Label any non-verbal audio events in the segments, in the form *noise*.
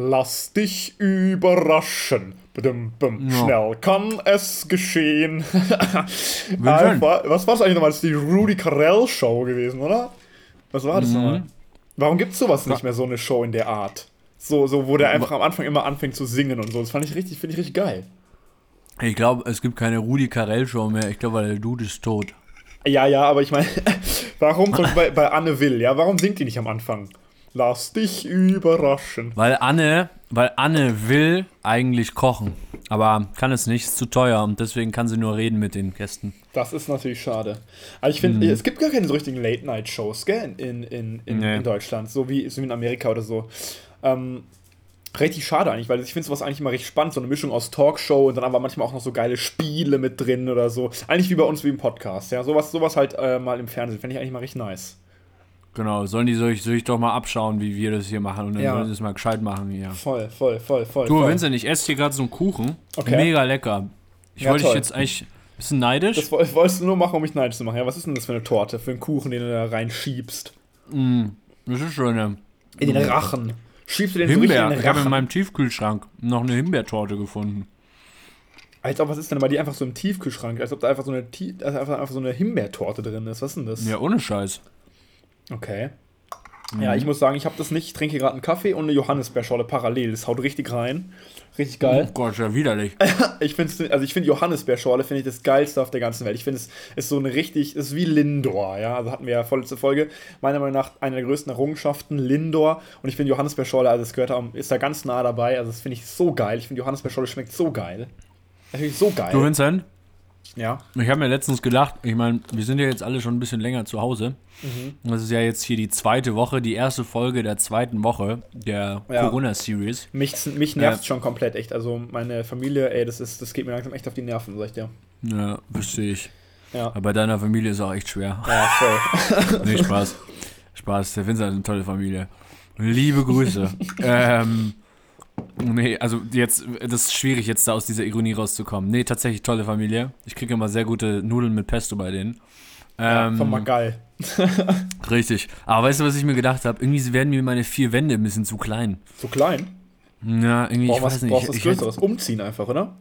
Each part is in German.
Lass dich überraschen. Badum, bum. Ja. Schnell kann es geschehen. *laughs* Einfach, was war das eigentlich nochmal? Das ist die Rudy Carell Show gewesen, oder? Was war Mhm. das nochmal? Warum gibt es sowas nicht mehr, so eine Show in der Art? So, so, wo der einfach am Anfang immer anfängt zu singen und so. Das fand ich richtig, finde ich richtig geil. Ich glaube, es gibt keine Rudi Carell Show mehr. Ich glaube, weil der Dude ist tot. Ja, ja, aber ich meine, *laughs* warum bei, bei Anne Will, ja, warum singt die nicht am Anfang? Lass dich überraschen. Weil Anne, weil Anne will eigentlich kochen, aber kann es nicht, ist zu teuer und deswegen kann sie nur reden mit den Gästen. Das ist natürlich schade. Aber ich finde, es gibt gar keine so richtigen Late-Night-Shows, gell, in, in, in, Nee. in Deutschland, so wie, so wie in Amerika oder so. Ähm, richtig schade eigentlich, weil ich finde sowas eigentlich immer recht spannend, so eine Mischung aus Talkshow und dann aber manchmal auch noch so geile Spiele mit drin oder so. Eigentlich wie bei uns wie im Podcast, ja. Sowas, sowas halt äh, mal im Fernsehen, finde ich eigentlich mal recht nice. Genau, sollen die soll ich, soll ich doch mal abschauen, wie wir das hier machen und dann Ja. sollen sie es mal gescheit machen hier. Voll, voll, voll, voll. Du, voll. Vincent, ich esse hier gerade so einen Kuchen. Okay. Mega lecker. Ich Ja, wollte dich toll. jetzt eigentlich ein bisschen neidisch. Das woll- wolltest du nur machen, um mich neidisch zu machen. Ja, was ist denn das für eine Torte, für einen Kuchen, den du da reinschiebst? das ist schön. ne? In den Rachen. Schiebst du den so richtig Himbeer. in den Ich habe in Rachen? meinem Tiefkühlschrank noch eine Himbeertorte gefunden. Als ob, was ist denn bei dir einfach so im Tiefkühlschrank? Als ob da einfach so eine, Tie- also einfach, einfach so eine Himbeertorte drin ist. Was ist denn das? Ja, ohne Scheiß. Okay. Ja, ich muss sagen, ich habe das nicht. Ich trinke gerade einen Kaffee und eine Johannisbeerschorle parallel. Das haut richtig rein. Richtig geil. Oh Gott, ja widerlich. *laughs* Ich finde also ich finde Johannisbeerschorle finde ich das geilste auf der ganzen Welt. Ich finde es ist so eine richtig, es ist wie Lindor, ja. Also hatten wir ja vorletzte Folge. Meiner Meinung nach eine der größten Errungenschaften, Lindor. Und ich finde Johannisbeerschorle, also es gehört da, ist da ganz nah dabei. Also das finde ich so geil. Ich finde Johannisbeerschorle schmeckt so geil. Das finde ich so geil. Du, Vincent, ja. ich habe mir letztens gedacht, ich meine, wir sind ja jetzt alle schon ein bisschen länger zu Hause. Mhm. Das ist ja jetzt hier die zweite Woche, die erste Folge der zweiten Woche der Ja. Corona-Series. Mich, mich nervt Ja. schon komplett echt. Also meine Familie, ey, das ist, das geht mir langsam echt auf die Nerven, sag ich dir. Ja, verstehe ich. Ja. Aber bei deiner Familie ist auch echt schwer. Ja, voll. *laughs* Nee, Spaß. Spaß. Der Vincent hat eine tolle Familie. Liebe Grüße. *laughs* ähm, nee, also jetzt, das ist schwierig, jetzt da aus dieser Ironie rauszukommen. Nee, tatsächlich tolle Familie. Ich kriege immer sehr gute Nudeln mit Pesto bei denen. Ja, Ähm, von Magal. *laughs* richtig. Aber weißt du, was ich mir gedacht habe? Irgendwie werden mir meine vier Wände ein bisschen zu klein. So klein. Ja, irgendwie, ich Brauchst weiß was, nicht. brauchst was ich, Größeres. Umziehen einfach, oder?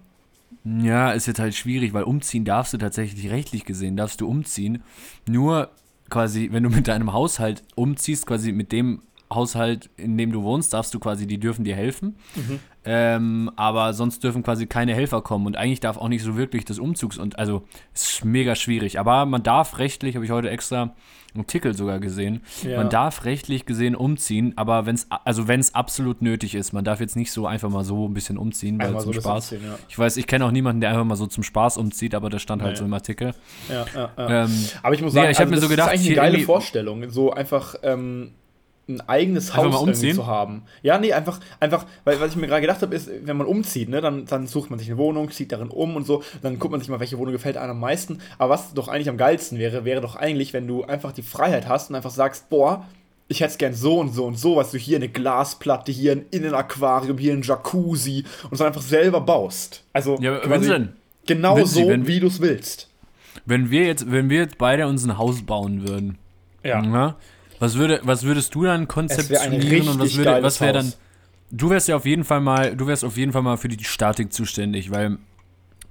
Ja, ist jetzt halt schwierig, weil umziehen darfst du tatsächlich rechtlich gesehen, darfst du umziehen. Nur quasi, wenn du mit deinem Haushalt umziehst, quasi mit dem Haushalt, in dem du wohnst, darfst du quasi, die dürfen dir helfen. Ähm, aber sonst dürfen quasi keine Helfer kommen und eigentlich darf auch nicht so wirklich das Umzugs- und also es ist mega schwierig. Aber man darf rechtlich, habe ich heute extra einen Artikel sogar gesehen, Ja. man darf rechtlich gesehen umziehen, aber wenn es also wenn es absolut nötig ist, man darf jetzt nicht so einfach mal so ein bisschen umziehen, weil zum so Spaß. Umziehen, ja. Ich weiß, ich kenne auch niemanden, der einfach mal so zum Spaß umzieht, aber das stand halt Nee. so im Artikel. Ja. Ähm, Aber ich muss nee, sagen, ich hab mir das so gedacht, ist eigentlich eine geile Vorstellung, so einfach ähm, ein eigenes Einfach Haus irgendwie zu haben. Ja, nee, einfach, einfach, weil was ich mir gerade gedacht habe, ist, wenn man umzieht, ne, dann, dann sucht man sich eine Wohnung, zieht darin um und so, dann guckt man sich mal, welche Wohnung gefällt einem am meisten. Aber was doch eigentlich am geilsten wäre, wäre doch eigentlich, wenn du einfach die Freiheit hast und einfach sagst, boah, ich hätte es gern so und so und so, was du hier eine Glasplatte, hier ein Innenaquarium, hier ein Jacuzzi und es dann einfach selber baust. Also Ja, quasi genau so, wenn- wie du es willst. wenn wir jetzt, wenn wir jetzt beide uns ein Haus bauen würden, Ja. ja, was würde, was würdest du dann konzeptionieren und was würde, was wäre dann? Du wärst ja auf jeden Fall mal, du wärst auf jeden Fall mal für die Statik zuständig, weil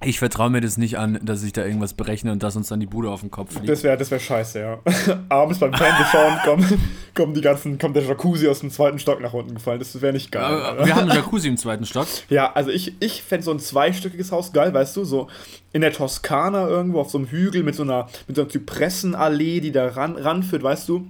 ich vertraue mir das nicht an, dass ich da irgendwas berechne und dass uns dann die Bude auf den Kopf fliegt. Das wäre das wär scheiße, ja. *laughs* Abends beim Fernsehschauen kommen, kommen die ganzen, kommt der Jacuzzi aus dem zweiten Stock nach unten gefallen. Das wäre nicht geil. Aber wir haben einen *laughs* Jacuzzi im zweiten Stock. ja, also ich, ich fände so ein zweistöckiges Haus geil, weißt du, so in der Toskana irgendwo auf so einem Hügel mit so einer, mit so einer Zypressenallee, die da ran, ranführt, weißt du.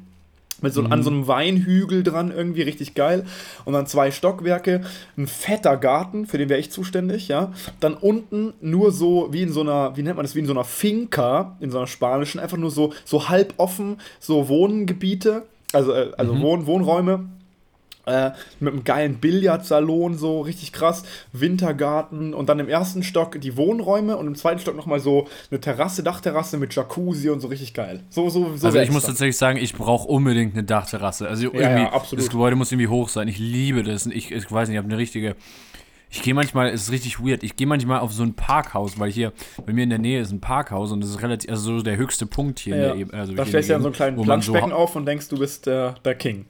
Mit so, an so einem Weinhügel dran, irgendwie richtig geil. Und dann zwei Stockwerke, ein fetter Garten, für den wäre ich zuständig, ja. Dann unten nur so, wie in so einer, wie nennt man das, wie in so einer Finca, in so einer spanischen, einfach nur so, so halb offen, so Wohngebiete, also, äh, also Wohn, Wohnräume. Äh, mit einem geilen Billardsalon, so richtig krass, Wintergarten und dann im ersten Stock die Wohnräume und im zweiten Stock nochmal so eine Terrasse, Dachterrasse mit Jacuzzi und so richtig geil. So, so, so Also ich muss tatsächlich sagen, ich brauche unbedingt eine Dachterrasse. Also irgendwie, ja, absolut. das Gebäude muss irgendwie hoch sein. Ich liebe das. Ich, ich weiß nicht, ich habe eine richtige. Ich gehe manchmal, es ist richtig weird. Ich gehe manchmal auf so ein Parkhaus, weil hier bei mir in der Nähe ist ein Parkhaus und das ist relativ, also so der höchste Punkt hier Ja. in der Ebene. Also da stellst du ja so einen kleinen man so Planschbecken auf und denkst, du bist der, der King.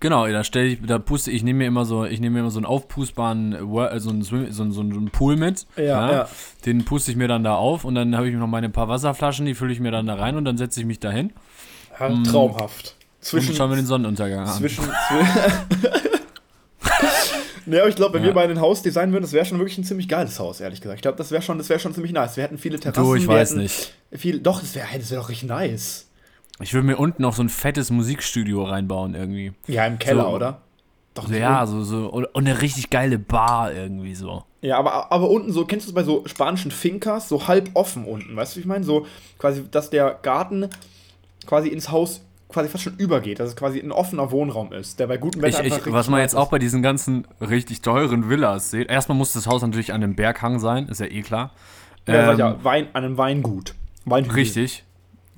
Genau, da stelle ich, da puste ich, nehme mir immer so, ich nehme mir immer so einen aufpustbaren, so einen, Swim, so, einen, so einen Pool mit. Ja, ja. Den puste ich mir dann da auf und dann habe ich noch meine paar Wasserflaschen, die fülle ich mir dann da rein und dann setze ich mich da hin. Ja, traumhaft. Zwischen, und schauen wir den Sonnenuntergang an. Zwischen. *laughs* Ne, aber ich glaube, wenn Ja. wir beide ein Haus designen würden, das wäre schon wirklich ein ziemlich geiles Haus, ehrlich gesagt. Ich glaube, das wäre schon, das wäre schon ziemlich nice. Wir hätten viele Terrassen. Du, ich weiß hätten nicht. Viel, doch, das wäre das wär doch richtig nice. Ich würde mir unten noch so ein fettes Musikstudio reinbauen irgendwie. Ja, im Keller, So. oder? Doch, So, ja, so, so, und eine richtig geile Bar irgendwie so. Ja, aber, aber unten so, kennst du es bei so spanischen Fincas, so halb offen unten, weißt du, wie ich meine? So quasi, dass der Garten quasi ins Haus quasi fast schon übergeht, dass es quasi ein offener Wohnraum ist, der bei gutem Wetter Ich, einfach ich, richtig was man jetzt auch ist. bei diesen ganzen richtig teuren Villas sieht, erstmal muss das Haus natürlich an einem Berghang sein, ist ja eh klar. Ja, Ähm, ja, Wein, an einem Weingut. Weinhügel. Richtig.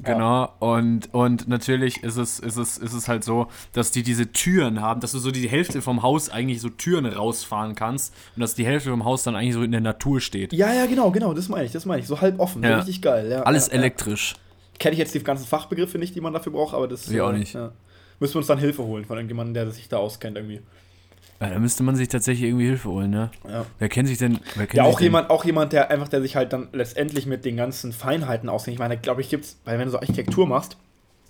Genau, und, und natürlich ist es, ist, es, ist es halt so, dass die diese Türen haben, dass du so die Hälfte vom Haus eigentlich so Türen rausfahren kannst und dass die Hälfte vom Haus dann eigentlich so in der Natur steht. Ja, ja, genau, genau, das meine ich, das meine ich. So halb offen, Ja. richtig geil. Ja, Alles ja, ja. elektrisch. Kenne ich jetzt die ganzen Fachbegriffe nicht, die man dafür braucht, aber das. Ich auch äh, nicht. Ja. Müssen wir uns dann Hilfe holen von irgendjemandem, der sich da auskennt irgendwie. Ja, da müsste man sich tatsächlich irgendwie Hilfe holen, ne? Ja. Wer kennt sich denn. Wer kennt Ja, sich auch denn, jemand, auch jemand, der einfach, der sich halt dann letztendlich mit den ganzen Feinheiten auskennt. Ich meine, glaube ich, gibt's, weil wenn du so Architektur machst,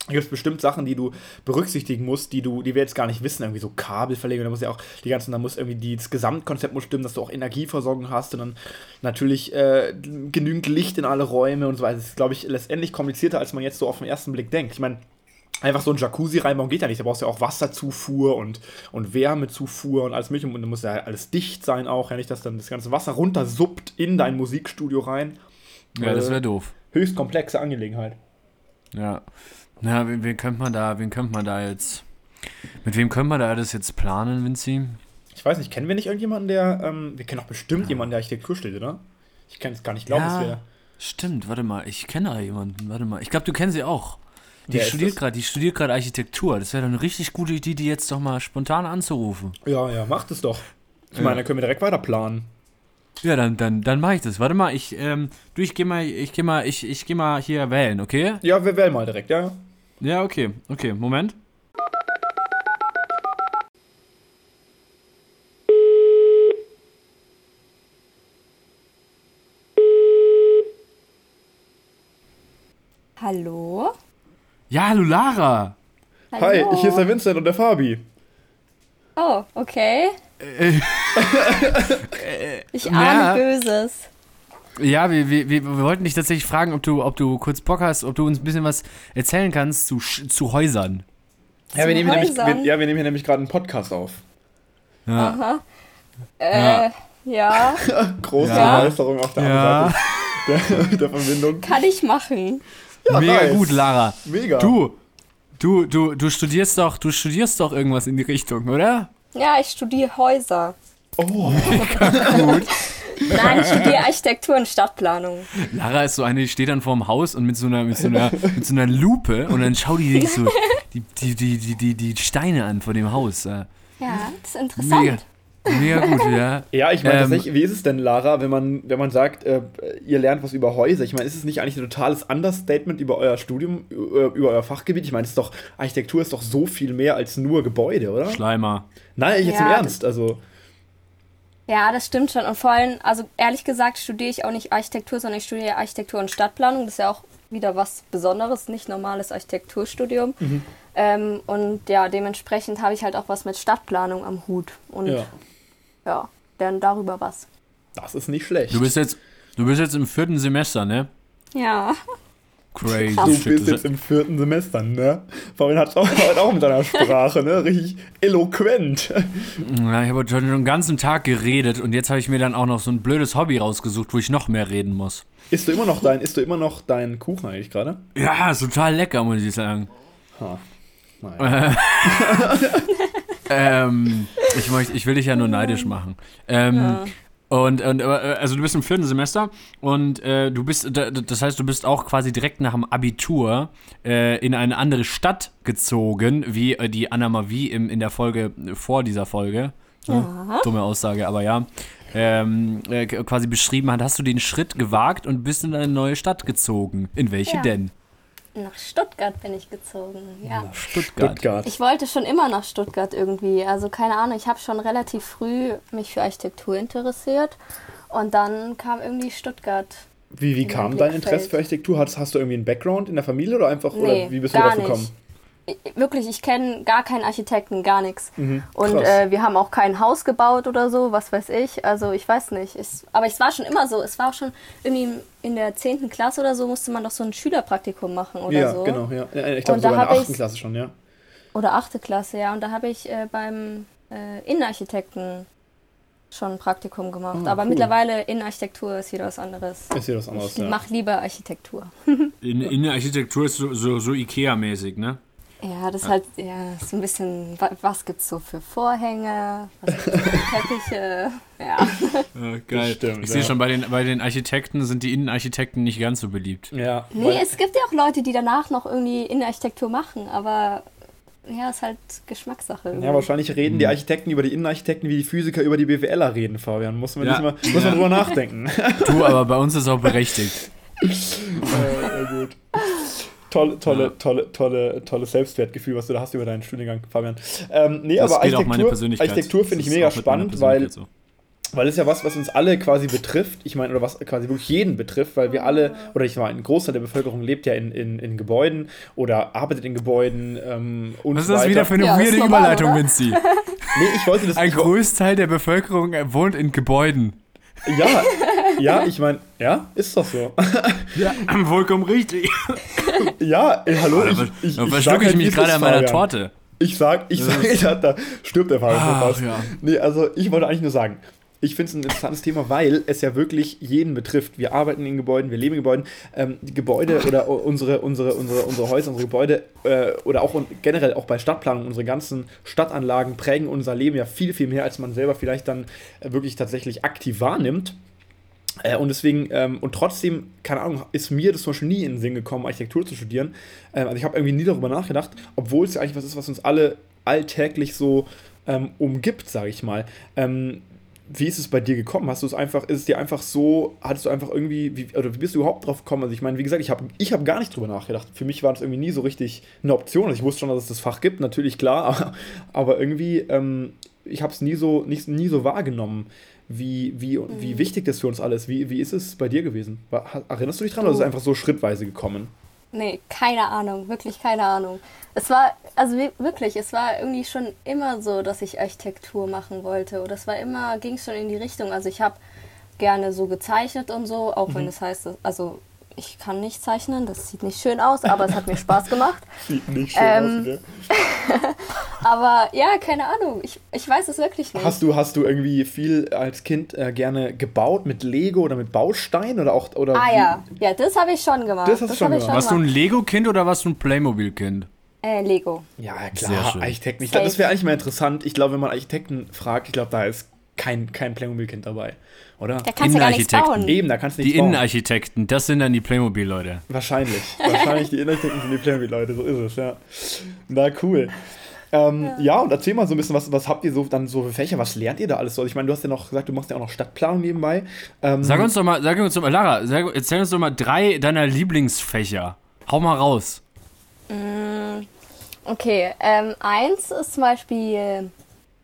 gibt es bestimmt Sachen, die du berücksichtigen musst, die du, die wir jetzt gar nicht wissen, irgendwie so Kabelverlegung, da muss ja auch die ganzen, da muss irgendwie die, das Gesamtkonzept muss stimmen, dass du auch Energieversorgung hast und dann natürlich äh, genügend Licht in alle Räume und so weiter. Das ist, glaube ich, letztendlich komplizierter, als man jetzt so auf den ersten Blick denkt. Ich meine, einfach so ein Jacuzzi reinbauen geht ja nicht. Da brauchst du ja auch Wasserzufuhr und, und Wärmezufuhr und alles mögliche. Und dann muss ja alles dicht sein auch. Ja, nicht, dass dann das ganze Wasser runtersuppt in dein Musikstudio rein. Ja, das Äh, wäre doof. Höchst komplexe Angelegenheit. Ja. Na, wen, wen könnte man da, wen könnte man da jetzt. Mit wem können wir da das jetzt planen, Vinci? Ich weiß nicht, kennen wir nicht irgendjemanden, der. Ähm, wir kennen doch bestimmt jemanden, der Architektur steht, oder? Ich kann es gar nicht glauben, dass wir. Stimmt, warte mal, ich kenne da jemanden, warte mal. Ich glaube, du kennst sie auch. Die studiert das? gerade, die studiert gerade Architektur. Das wäre doch eine richtig gute Idee, die jetzt doch mal spontan anzurufen. Ja, ja, macht es doch. Ich Ja. meine, dann können wir direkt weiter planen. Ja, dann, dann, dann mache ich das. Warte mal, ich, ähm, du, ich geh mal, ich geh mal, ich, ich geh mal hier wählen, okay? Ja, wir wählen mal direkt, ja? Ja, okay, okay, Moment. Hallo? Ja, hallo Lara. Hi, Hallo. hier ist der Vincent und der Fabi. Oh, okay. ich *laughs* ja. ahne Böses. Ja, wir, wir, wir wollten dich tatsächlich fragen, ob du, ob du kurz Bock hast, ob du uns ein bisschen was erzählen kannst zu, Sch- zu Häusern. Ja, wir nehmen, hier nämlich, wir, Häusern? ja, wir nehmen hier nämlich gerade einen Podcast auf. Ja. Äh, ja, *laughs* Große Ja. Begeisterung auf der Ja. anderen Seite der, der Verbindung. kann ich machen. Ja, Mega nice. gut, Lara. Mega. Du, du, du, du studierst doch, du studierst doch irgendwas in die Richtung, oder? Ja, ich studiere Häuser. Oh, *laughs* Gut. Nein, ich studiere Architektur und Stadtplanung. Lara ist so eine, die steht dann vorm Haus und mit so einer, mit so einer, mit so einer Lupe und dann schaut die sich so *laughs* die, die, die, die, die, Steine an vor dem Haus. Ja, das ist Mega, interessant. mega gut, ja. Ja, ich meine Ähm, tatsächlich, wie ist es denn, Lara, wenn man, wenn man sagt, äh, ihr lernt was über Häuser? Ich meine, ist es nicht eigentlich ein totales Understatement über euer Studium, äh, über euer Fachgebiet? Ich meine, es ist doch, Architektur ist doch so viel mehr als nur Gebäude, oder? Schleimer. Nein, jetzt im Ja, Ernst. Also, Ja, das stimmt schon. Und vor allem, also ehrlich gesagt, studiere ich auch nicht Architektur, sondern ich studiere Architektur und Stadtplanung. Das ist ja auch wieder was Besonderes, nicht normales Architekturstudium. Ähm, und ja, dementsprechend habe ich halt auch was mit Stadtplanung am Hut. Und ja, ja, dann darüber was. das ist nicht schlecht. Du bist jetzt, du bist jetzt im vierten Semester, ne? Ja. Crazy Du bist jetzt im vierten Semester, ne? Fabian hat auch, *laughs* heute auch mit seiner Sprache, ne? Richtig eloquent. Ja, ich habe heute schon den ganzen Tag geredet und jetzt habe ich mir dann auch noch so ein blödes Hobby rausgesucht, wo ich noch mehr reden muss. Isst du immer noch dein, isst du immer noch deinen Kuchen eigentlich gerade? Ja, ist total lecker, muss ich sagen. Ha. Nein. *laughs* Ähm, ich, möchte, ich will dich ja nur neidisch machen. Ähm, Und, und äh, also du bist im vierten Semester und äh, du bist, da- das heißt, du bist auch quasi direkt nach dem Abitur äh, in eine andere Stadt gezogen, wie äh, die Anna Mavi im, in der Folge vor dieser Folge. Ja. Dumme Aussage, aber ja. Ähm, äh, quasi beschrieben hat, hast du den Schritt gewagt und bist in eine neue Stadt gezogen. In welche Ja. denn? Nach Stuttgart bin ich gezogen, ja. Nach Stuttgart. Stuttgart. Ich wollte schon immer nach Stuttgart irgendwie. Also keine Ahnung, ich habe schon relativ früh mich für Architektur interessiert. Und dann kam irgendwie Stuttgart. Wie, wie kam dein. Interesse für Architektur? Hast, hast du irgendwie einen Background in der Familie oder einfach, Nee, oder wie bist du gar drauf gekommen? nicht. Ich- Wirklich, ich kenne gar keinen Architekten, gar nichts. Mhm, Und äh, wir haben auch kein Haus gebaut oder so, was weiß ich. Also ich weiß nicht. Es, aber es war schon immer so. Es war auch schon irgendwie in der 10. Klasse oder so, musste man doch so ein Schülerpraktikum machen oder ja, so. genau, ja. Ja, Ich glaube sogar in der hab 8. ich's- Klasse schon, ja. Oder 8. Klasse, ja. Und da habe ich äh, beim äh, Innenarchitekten schon ein Praktikum gemacht. Ah, aber cool. mittlerweile Innenarchitektur ist wieder was anderes. Ist hier was anderes, Ich ja. mache lieber Architektur. In, in der Architektur ist so, so, so Ikea-mäßig, ne? Ja, das ist halt ja, so ein bisschen, wa- was gibt's so für Vorhänge, was gibt's für *laughs* Teppiche, ja. Ja, geil. stimmt, ich sehe ja. schon, bei den, bei den Architekten sind die Innenarchitekten nicht ganz so beliebt. Ja, Nee, es gibt ja auch Leute, die danach noch irgendwie Innenarchitektur machen, aber ja, ist halt Geschmackssache. irgendwie. ja, wahrscheinlich reden die Architekten über die Innenarchitekten, wie die Physiker über die BWLer reden, Fabian. Muss man, Ja. diesmal, muss man Ja. drüber nachdenken. *laughs* Du, aber bei uns ist auch berechtigt. *laughs* Tolle, tolle, Ja. tolle, tolle, tolles Selbstwertgefühl, was du da hast über deinen Studiengang, Fabian. Ähm, nee, Das aber geht auch meine Architektur, Persönlichkeit. Architektur finde ich mega spannend, weil so. Weil es ja was, was uns alle quasi betrifft. Ich meine, oder was quasi wirklich jeden betrifft, weil wir alle, oder ich meine, ein Großteil der Bevölkerung lebt ja in, in, in Gebäuden oder arbeitet in Gebäuden ähm, und Was ist das weiter. wieder für eine Ja, weirde normal, Überleitung? Vinci? Nee, ich wollte das. Ein Großteil der Bevölkerung wohnt in Gebäuden. Ja, ja, ich meine, ja, ist doch so. Ja, vollkommen richtig. ja, ey, hallo, Da, ich, ich, da ich sag ich halt, wie mich gerade an meiner. Torte. Ich sag, ich sag, da, *laughs* da stirbt der Fabian schon Ach, ja. Nee, also ich wollte eigentlich nur sagen, ich finde es ein interessantes Thema, weil es ja wirklich jeden betrifft. Wir arbeiten in Gebäuden, wir leben in Gebäuden. Ähm, Gebäude oder unsere, unsere, unsere, unsere Häuser, unsere Gebäude äh, oder auch generell auch bei Stadtplanung, unsere ganzen Stadtanlagen prägen unser Leben ja viel, viel mehr, als man selber vielleicht dann äh, wirklich tatsächlich aktiv wahrnimmt. Äh, und deswegen, ähm, und trotzdem, keine Ahnung, ist mir das zum Beispiel nie in den Sinn gekommen, Architektur zu studieren. Ähm, also ich habe irgendwie nie darüber nachgedacht, obwohl es ja eigentlich was ist, was uns alle alltäglich so ähm, umgibt, sage ich mal. Ähm, wie ist es bei dir gekommen? Hast du es einfach, ist es dir einfach so, hattest du einfach irgendwie, wie, oder wie bist du überhaupt drauf gekommen? Also ich meine, wie gesagt, ich habe ich hab gar nicht drüber nachgedacht. Für mich war das irgendwie nie so richtig eine Option. Also ich wusste schon, dass es das Fach gibt, natürlich klar, aber, aber irgendwie, ähm, ich habe es nie so, nicht, nie so wahrgenommen, wie, wie, wie wichtig das für uns alles. Wie, wie ist es bei dir gewesen? War, erinnerst du dich dran oder ist es Du- einfach so schrittweise gekommen? Nee, keine Ahnung, wirklich keine Ahnung. Es war, also wi- wirklich, es war irgendwie schon immer so, dass ich Architektur machen wollte. Oder es war immer, ging schon in die Richtung. Also ich habe gerne so gezeichnet und so, auch wenn das heißt, also ich kann nicht zeichnen, das sieht nicht schön aus, aber es hat mir Spaß gemacht. *laughs* Sieht nicht schön Ähm, aus. Ne? *laughs* Aber ja, keine Ahnung, ich, ich weiß es wirklich nicht. Hast du, hast du irgendwie viel als Kind äh, gerne gebaut mit Lego oder mit Baustein oder auch oder ah ja, ja, das habe ich schon gemacht. Das hast du schon gemacht. Warst du ein gemacht. Lego-Kind oder warst du ein Playmobil-Kind? Äh, Lego. Ja, klar. Architekten. Ich Safe. glaub, das wäre eigentlich mal interessant. Ich glaube, wenn man Architekten fragt, ich glaube, da ist kein, kein Playmobil-Kind dabei, oder? Da kannst du gar nichts Innenarchitekten. bauen. Eben, da kannst du Die nichts bauen. Innenarchitekten, das sind dann die Playmobil-Leute. Wahrscheinlich. Wahrscheinlich die Innenarchitekten sind die Playmobil-Leute, so ist es, ja. Na, cool. Ähm, ja. und erzähl mal so ein bisschen, was, was habt ihr so dann so für Fächer, was lernt ihr da alles so? Ich meine, du hast ja noch gesagt, du machst ja auch noch Stadtplanung nebenbei. Ähm, Sag uns doch mal, sag uns doch mal, Lara, sag, erzähl uns doch mal drei deiner Lieblingsfächer. Hau mal raus. Okay, ähm, eins ist zum Beispiel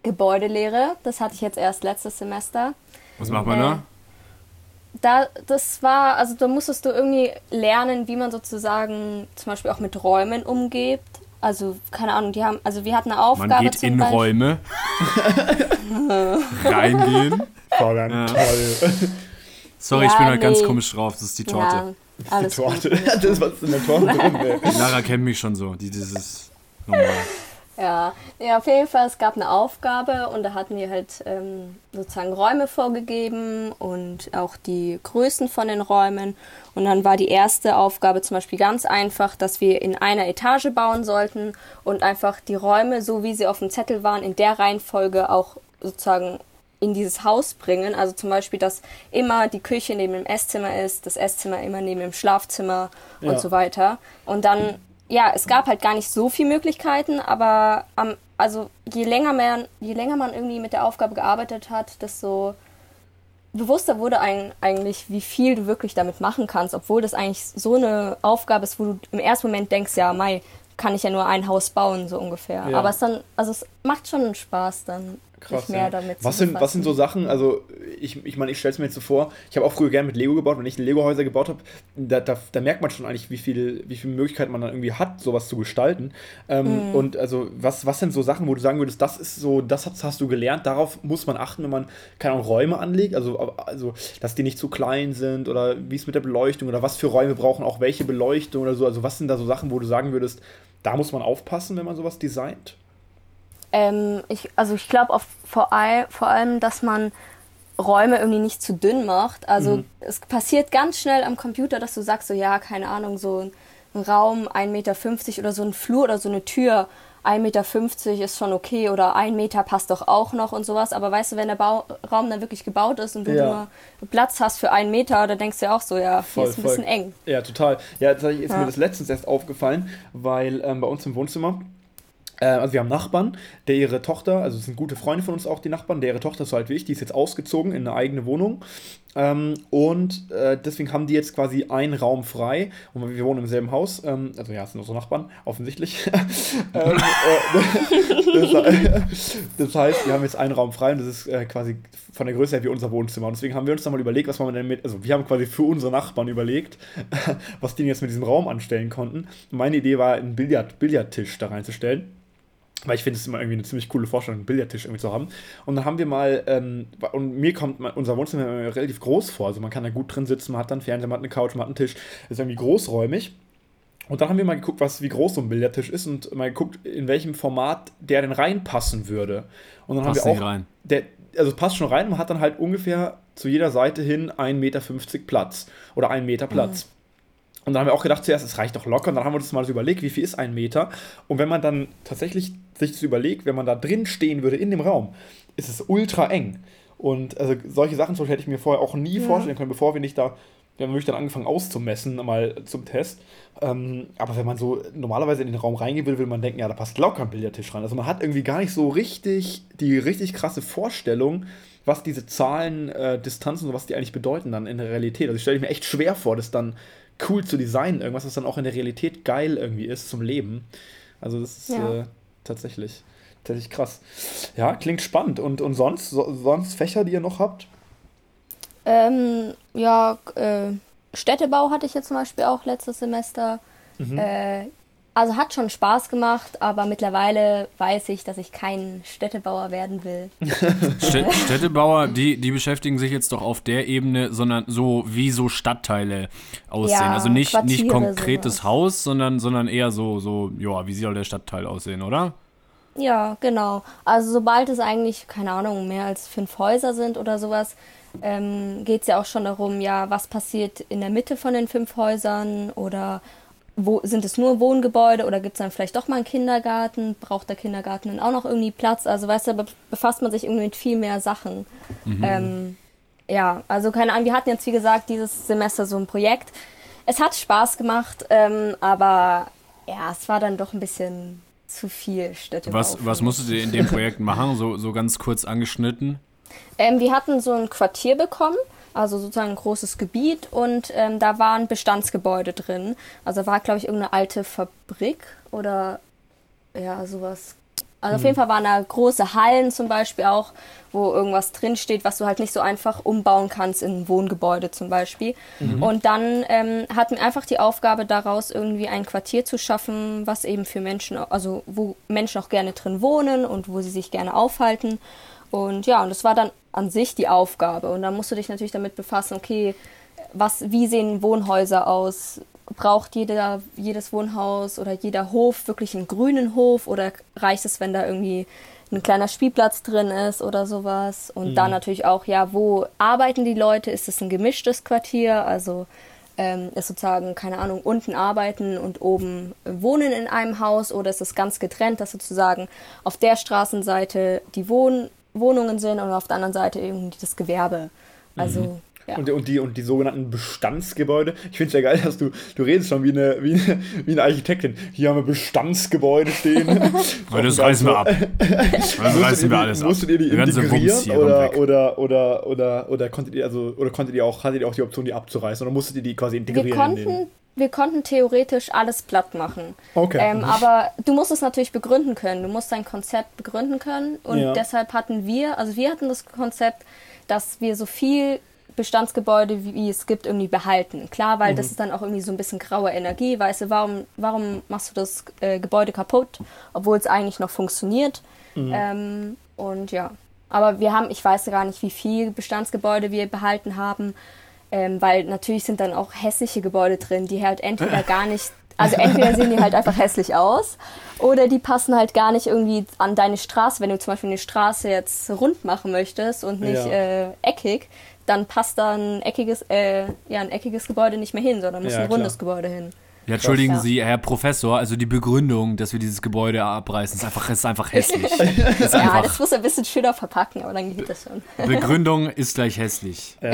Gebäudelehre. Das hatte ich jetzt erst letztes Semester. Was macht man Äh, da? Da, das war, also da musstest du irgendwie lernen, wie man sozusagen zum Beispiel auch mit Räumen umgeht. Also, keine Ahnung, die haben, also wir hatten eine Aufgabe Man geht zum in Beispiel. Räume. *laughs* Reingehen. Fabian, Ja. toll. Sorry, ich Ja, bin heute ganz komisch drauf. Das ist die Torte. Ja, alles Torte. gut. *laughs* das ist was in der Torte drin. Die Lara kennt mich schon so. Die, dieses normal. Ja. ja, auf jeden Fall, es gab eine Aufgabe und da hatten wir halt ähm, sozusagen Räume vorgegeben und auch die Größen von den Räumen. Und dann war die erste Aufgabe zum Beispiel ganz einfach, dass wir in einer Etage bauen sollten und einfach die Räume, so wie sie auf dem Zettel waren, in der Reihenfolge auch sozusagen in dieses Haus bringen. Also zum Beispiel, dass immer die Küche neben dem Esszimmer ist, das Esszimmer immer neben dem Schlafzimmer Ja. und so weiter. Und dann, ja, es gab halt gar nicht so viele Möglichkeiten, aber am, also je länger man, je länger man irgendwie mit der Aufgabe gearbeitet hat, desto bewusster wurde ein, eigentlich, wie viel du wirklich damit machen kannst, obwohl das eigentlich so eine Aufgabe ist, wo du im ersten Moment denkst, ja, Mai, kann ich ja nur ein Haus bauen, so ungefähr. Ja. Aber es dann, also es macht schon Spaß dann. Krass, sich mehr ja. damit was sind, was sind so Sachen, also ich, ich meine, ich stelle es mir jetzt so vor, ich habe auch früher gerne mit Lego gebaut, wenn ich Lego-Häuser gebaut habe, da, da, da merkt man schon eigentlich, wie viel, wie viel Möglichkeiten man dann irgendwie hat, sowas zu gestalten. Ähm, Mhm. Und also, was, was sind so Sachen, wo du sagen würdest, das ist so, das hast, hast du gelernt, darauf muss man achten, wenn man, keine Ahnung, Räume anlegt, also, also, dass die nicht zu klein sind oder wie es mit der Beleuchtung oder was für Räume brauchen auch welche Beleuchtung oder so, also was sind da so Sachen, wo du sagen würdest, da muss man aufpassen, wenn man sowas designt? Ähm, ich, also ich glaube vor, all, vor allem, dass man Räume irgendwie nicht zu dünn macht. Also Mhm. es passiert ganz schnell am Computer, dass du sagst, so ja, keine Ahnung, so ein, Raum 1,50 Meter oder so ein Flur oder so eine Tür 1,50 Meter ist schon okay oder ein Meter passt doch auch noch und sowas. Aber weißt du, wenn der Bau Raum dann wirklich gebaut ist und du Ja. nur Platz hast für einen Meter, dann denkst du ja auch so, ja, hier Voll, ist ein bisschen voll. eng. Ja, total. Ja, tatsächlich ist Ja. mir das letztens erst aufgefallen, weil ähm, bei uns im Wohnzimmer, äh, also wir haben Nachbarn, der ihre Tochter, also es sind gute Freunde von uns auch, die Nachbarn, der ihre Tochter ist so alt wie ich, die ist jetzt ausgezogen in eine eigene Wohnung. Ähm, und äh, deswegen haben die jetzt quasi einen Raum frei. Und wir wohnen im selben Haus. Ähm, also ja, es sind unsere Nachbarn, offensichtlich. *laughs* ähm, äh, *laughs* das, heißt, wir haben jetzt einen Raum frei und das ist quasi von der Größe her wie unser Wohnzimmer. Und deswegen haben wir uns dann mal überlegt, was man denn mit, also wir haben quasi für unsere Nachbarn überlegt, *laughs* was die jetzt mit diesem Raum anstellen konnten. Meine Idee war, einen Billard, Billardtisch da reinzustellen. Weil ich finde es immer irgendwie eine ziemlich coole Vorstellung, einen Billardtisch irgendwie zu haben. Und dann haben wir mal, ähm, und mir kommt mal unser Wohnzimmer immer relativ groß vor. Also man kann da gut drin sitzen, man hat dann Fernseher, man hat eine Couch, man hat einen Tisch. ist irgendwie großräumig. Und dann haben wir mal geguckt, was, wie groß so ein Billardtisch ist und mal geguckt, in welchem Format der denn reinpassen würde. Und dann Passt haben wir auch. rein. Der, also es passt schon rein, man hat dann halt ungefähr zu jeder Seite hin 1,50 Meter Platz. Oder 1 Meter Platz. Und dann haben wir auch gedacht, zuerst, es reicht doch locker. Und dann haben wir uns mal so überlegt, wie viel ist ein Meter. Und wenn man dann tatsächlich sich das überlegt, wenn man da drin stehen würde in dem Raum, ist es ultra eng. Und also solche Sachen zum Beispiel hätte ich mir vorher auch nie vorstellen können, bevor wir nicht da, wir haben wirklich dann angefangen auszumessen, mal zum Test. Ähm, aber wenn man so normalerweise in den Raum reingehen will, würde man denken, ja, da passt locker ein Billardtisch rein. Also man hat irgendwie gar nicht so richtig die richtig krasse Vorstellung, was diese Zahlen, äh, Distanzen und was die eigentlich bedeuten dann in der Realität. Also ich stelle mir echt schwer vor, das dann cool zu designen, irgendwas, was dann auch in der Realität geil irgendwie ist zum Leben. Also das ist Ja. äh, tatsächlich, tatsächlich krass. Ja, klingt spannend. Und, und sonst, so, sonst Fächer, die ihr noch habt? Ähm, ja, äh, Städtebau hatte ich jetzt zum Beispiel auch letztes Semester. Mhm. Äh, also hat schon Spaß gemacht, aber mittlerweile weiß ich, dass ich kein Städtebauer werden will. *laughs* Städ- Städtebauer, die, die beschäftigen sich jetzt doch auf der Ebene, sondern so wie so Stadtteile aussehen. Ja, also nicht, nicht konkretes sowas. Haus, sondern, sondern eher so, so, ja, wie soll der Stadtteil aussehen, oder? Ja, genau. Also sobald es eigentlich, keine Ahnung, mehr als fünf Häuser sind oder sowas, ähm, geht es ja auch schon darum, ja, was passiert in der Mitte von den fünf Häusern oder wo sind es nur Wohngebäude oder gibt es dann vielleicht doch mal einen Kindergarten? Braucht der Kindergarten dann auch noch irgendwie Platz? Also weißt du, befasst man sich irgendwie mit viel mehr Sachen. Ähm, ja, also keine Ahnung, wir hatten jetzt wie gesagt dieses Semester so ein Projekt. Es hat Spaß gemacht, ähm, aber ja, es war dann doch ein bisschen zu viel Städtebau. Was, was musstet ihr in dem Projekt machen? So, so ganz kurz angeschnitten. Ähm, wir hatten so ein Quartier bekommen, also sozusagen ein großes Gebiet und ähm, da waren Bestandsgebäude drin. Also war, glaube ich, irgendeine alte Fabrik oder ja, sowas. Also auf jeden Fall waren da große Hallen zum Beispiel auch, wo irgendwas drinsteht, was du halt nicht so einfach umbauen kannst in ein Wohngebäude zum Beispiel. Und dann ähm, hatten wir einfach die Aufgabe daraus, irgendwie ein Quartier zu schaffen, was eben für Menschen, also wo Menschen auch gerne drin wohnen und wo sie sich gerne aufhalten. Und ja, und das war dann an sich die Aufgabe. Und dann musst du dich natürlich damit befassen, okay, was, wie sehen Wohnhäuser aus? Braucht jeder, jedes Wohnhaus oder jeder Hof wirklich einen grünen Hof oder reicht es, wenn da irgendwie ein kleiner Spielplatz drin ist oder sowas? Und dann natürlich auch, ja, wo arbeiten die Leute? Ist es ein gemischtes Quartier? Also ähm, ist sozusagen, keine Ahnung, unten arbeiten und oben wohnen in einem Haus oder ist es ganz getrennt, dass sozusagen auf der Straßenseite die Wohn Wohnungen sind und auf der anderen Seite irgendwie das Gewerbe. Also Ja. Und, und, die, und die sogenannten Bestandsgebäude. Ich finde es ja geil, dass du, du redest schon wie eine, wie eine, wie eine Architektin. Hier haben wir Bestandsgebäude stehen. *laughs* Aber das reißen wir ab. Das reißen wir alles ab. Musstet ihr die integrieren oder, oder, oder, oder, oder konntet ihr also oder konntet ihr auch, hattet ihr auch die Option, die abzureißen oder musstet ihr die quasi integrieren? Wir in den- konnten, wir konnten theoretisch alles platt machen. Okay. Ähm, aber du musst es natürlich begründen können. Du musst dein Konzept begründen können. Und Ja. deshalb hatten wir, also wir hatten das Konzept, dass wir so viel Bestandsgebäude, wie, wie es gibt, irgendwie behalten. Klar, weil Mhm. das ist dann auch irgendwie so ein bisschen graue Energie. Weißt du, warum, warum machst du das äh, Gebäude kaputt, obwohl es eigentlich noch funktioniert? Mhm. Ähm, und ja. Aber wir haben, ich weiß gar nicht, wie viel Bestandsgebäude wir behalten haben. Ähm, weil natürlich sind dann auch hässliche Gebäude drin, die halt entweder gar nicht, also entweder sehen die halt einfach hässlich aus oder die passen halt gar nicht irgendwie an deine Straße. Wenn du zum Beispiel eine Straße jetzt rund machen möchtest und nicht Ja. äh, eckig, dann passt da ein eckiges, äh, ja, ein eckiges Gebäude nicht mehr hin, sondern muss Ja, ein klar. rundes Gebäude hin. Ja, entschuldigen. Sie, Herr Professor, also die Begründung, dass wir dieses Gebäude abreißen, ist einfach, ist einfach hässlich. *laughs* Ist Ja, einfach, das muss ein bisschen schöner verpacken, aber dann geht das schon. Begründung ist gleich hässlich. Ja.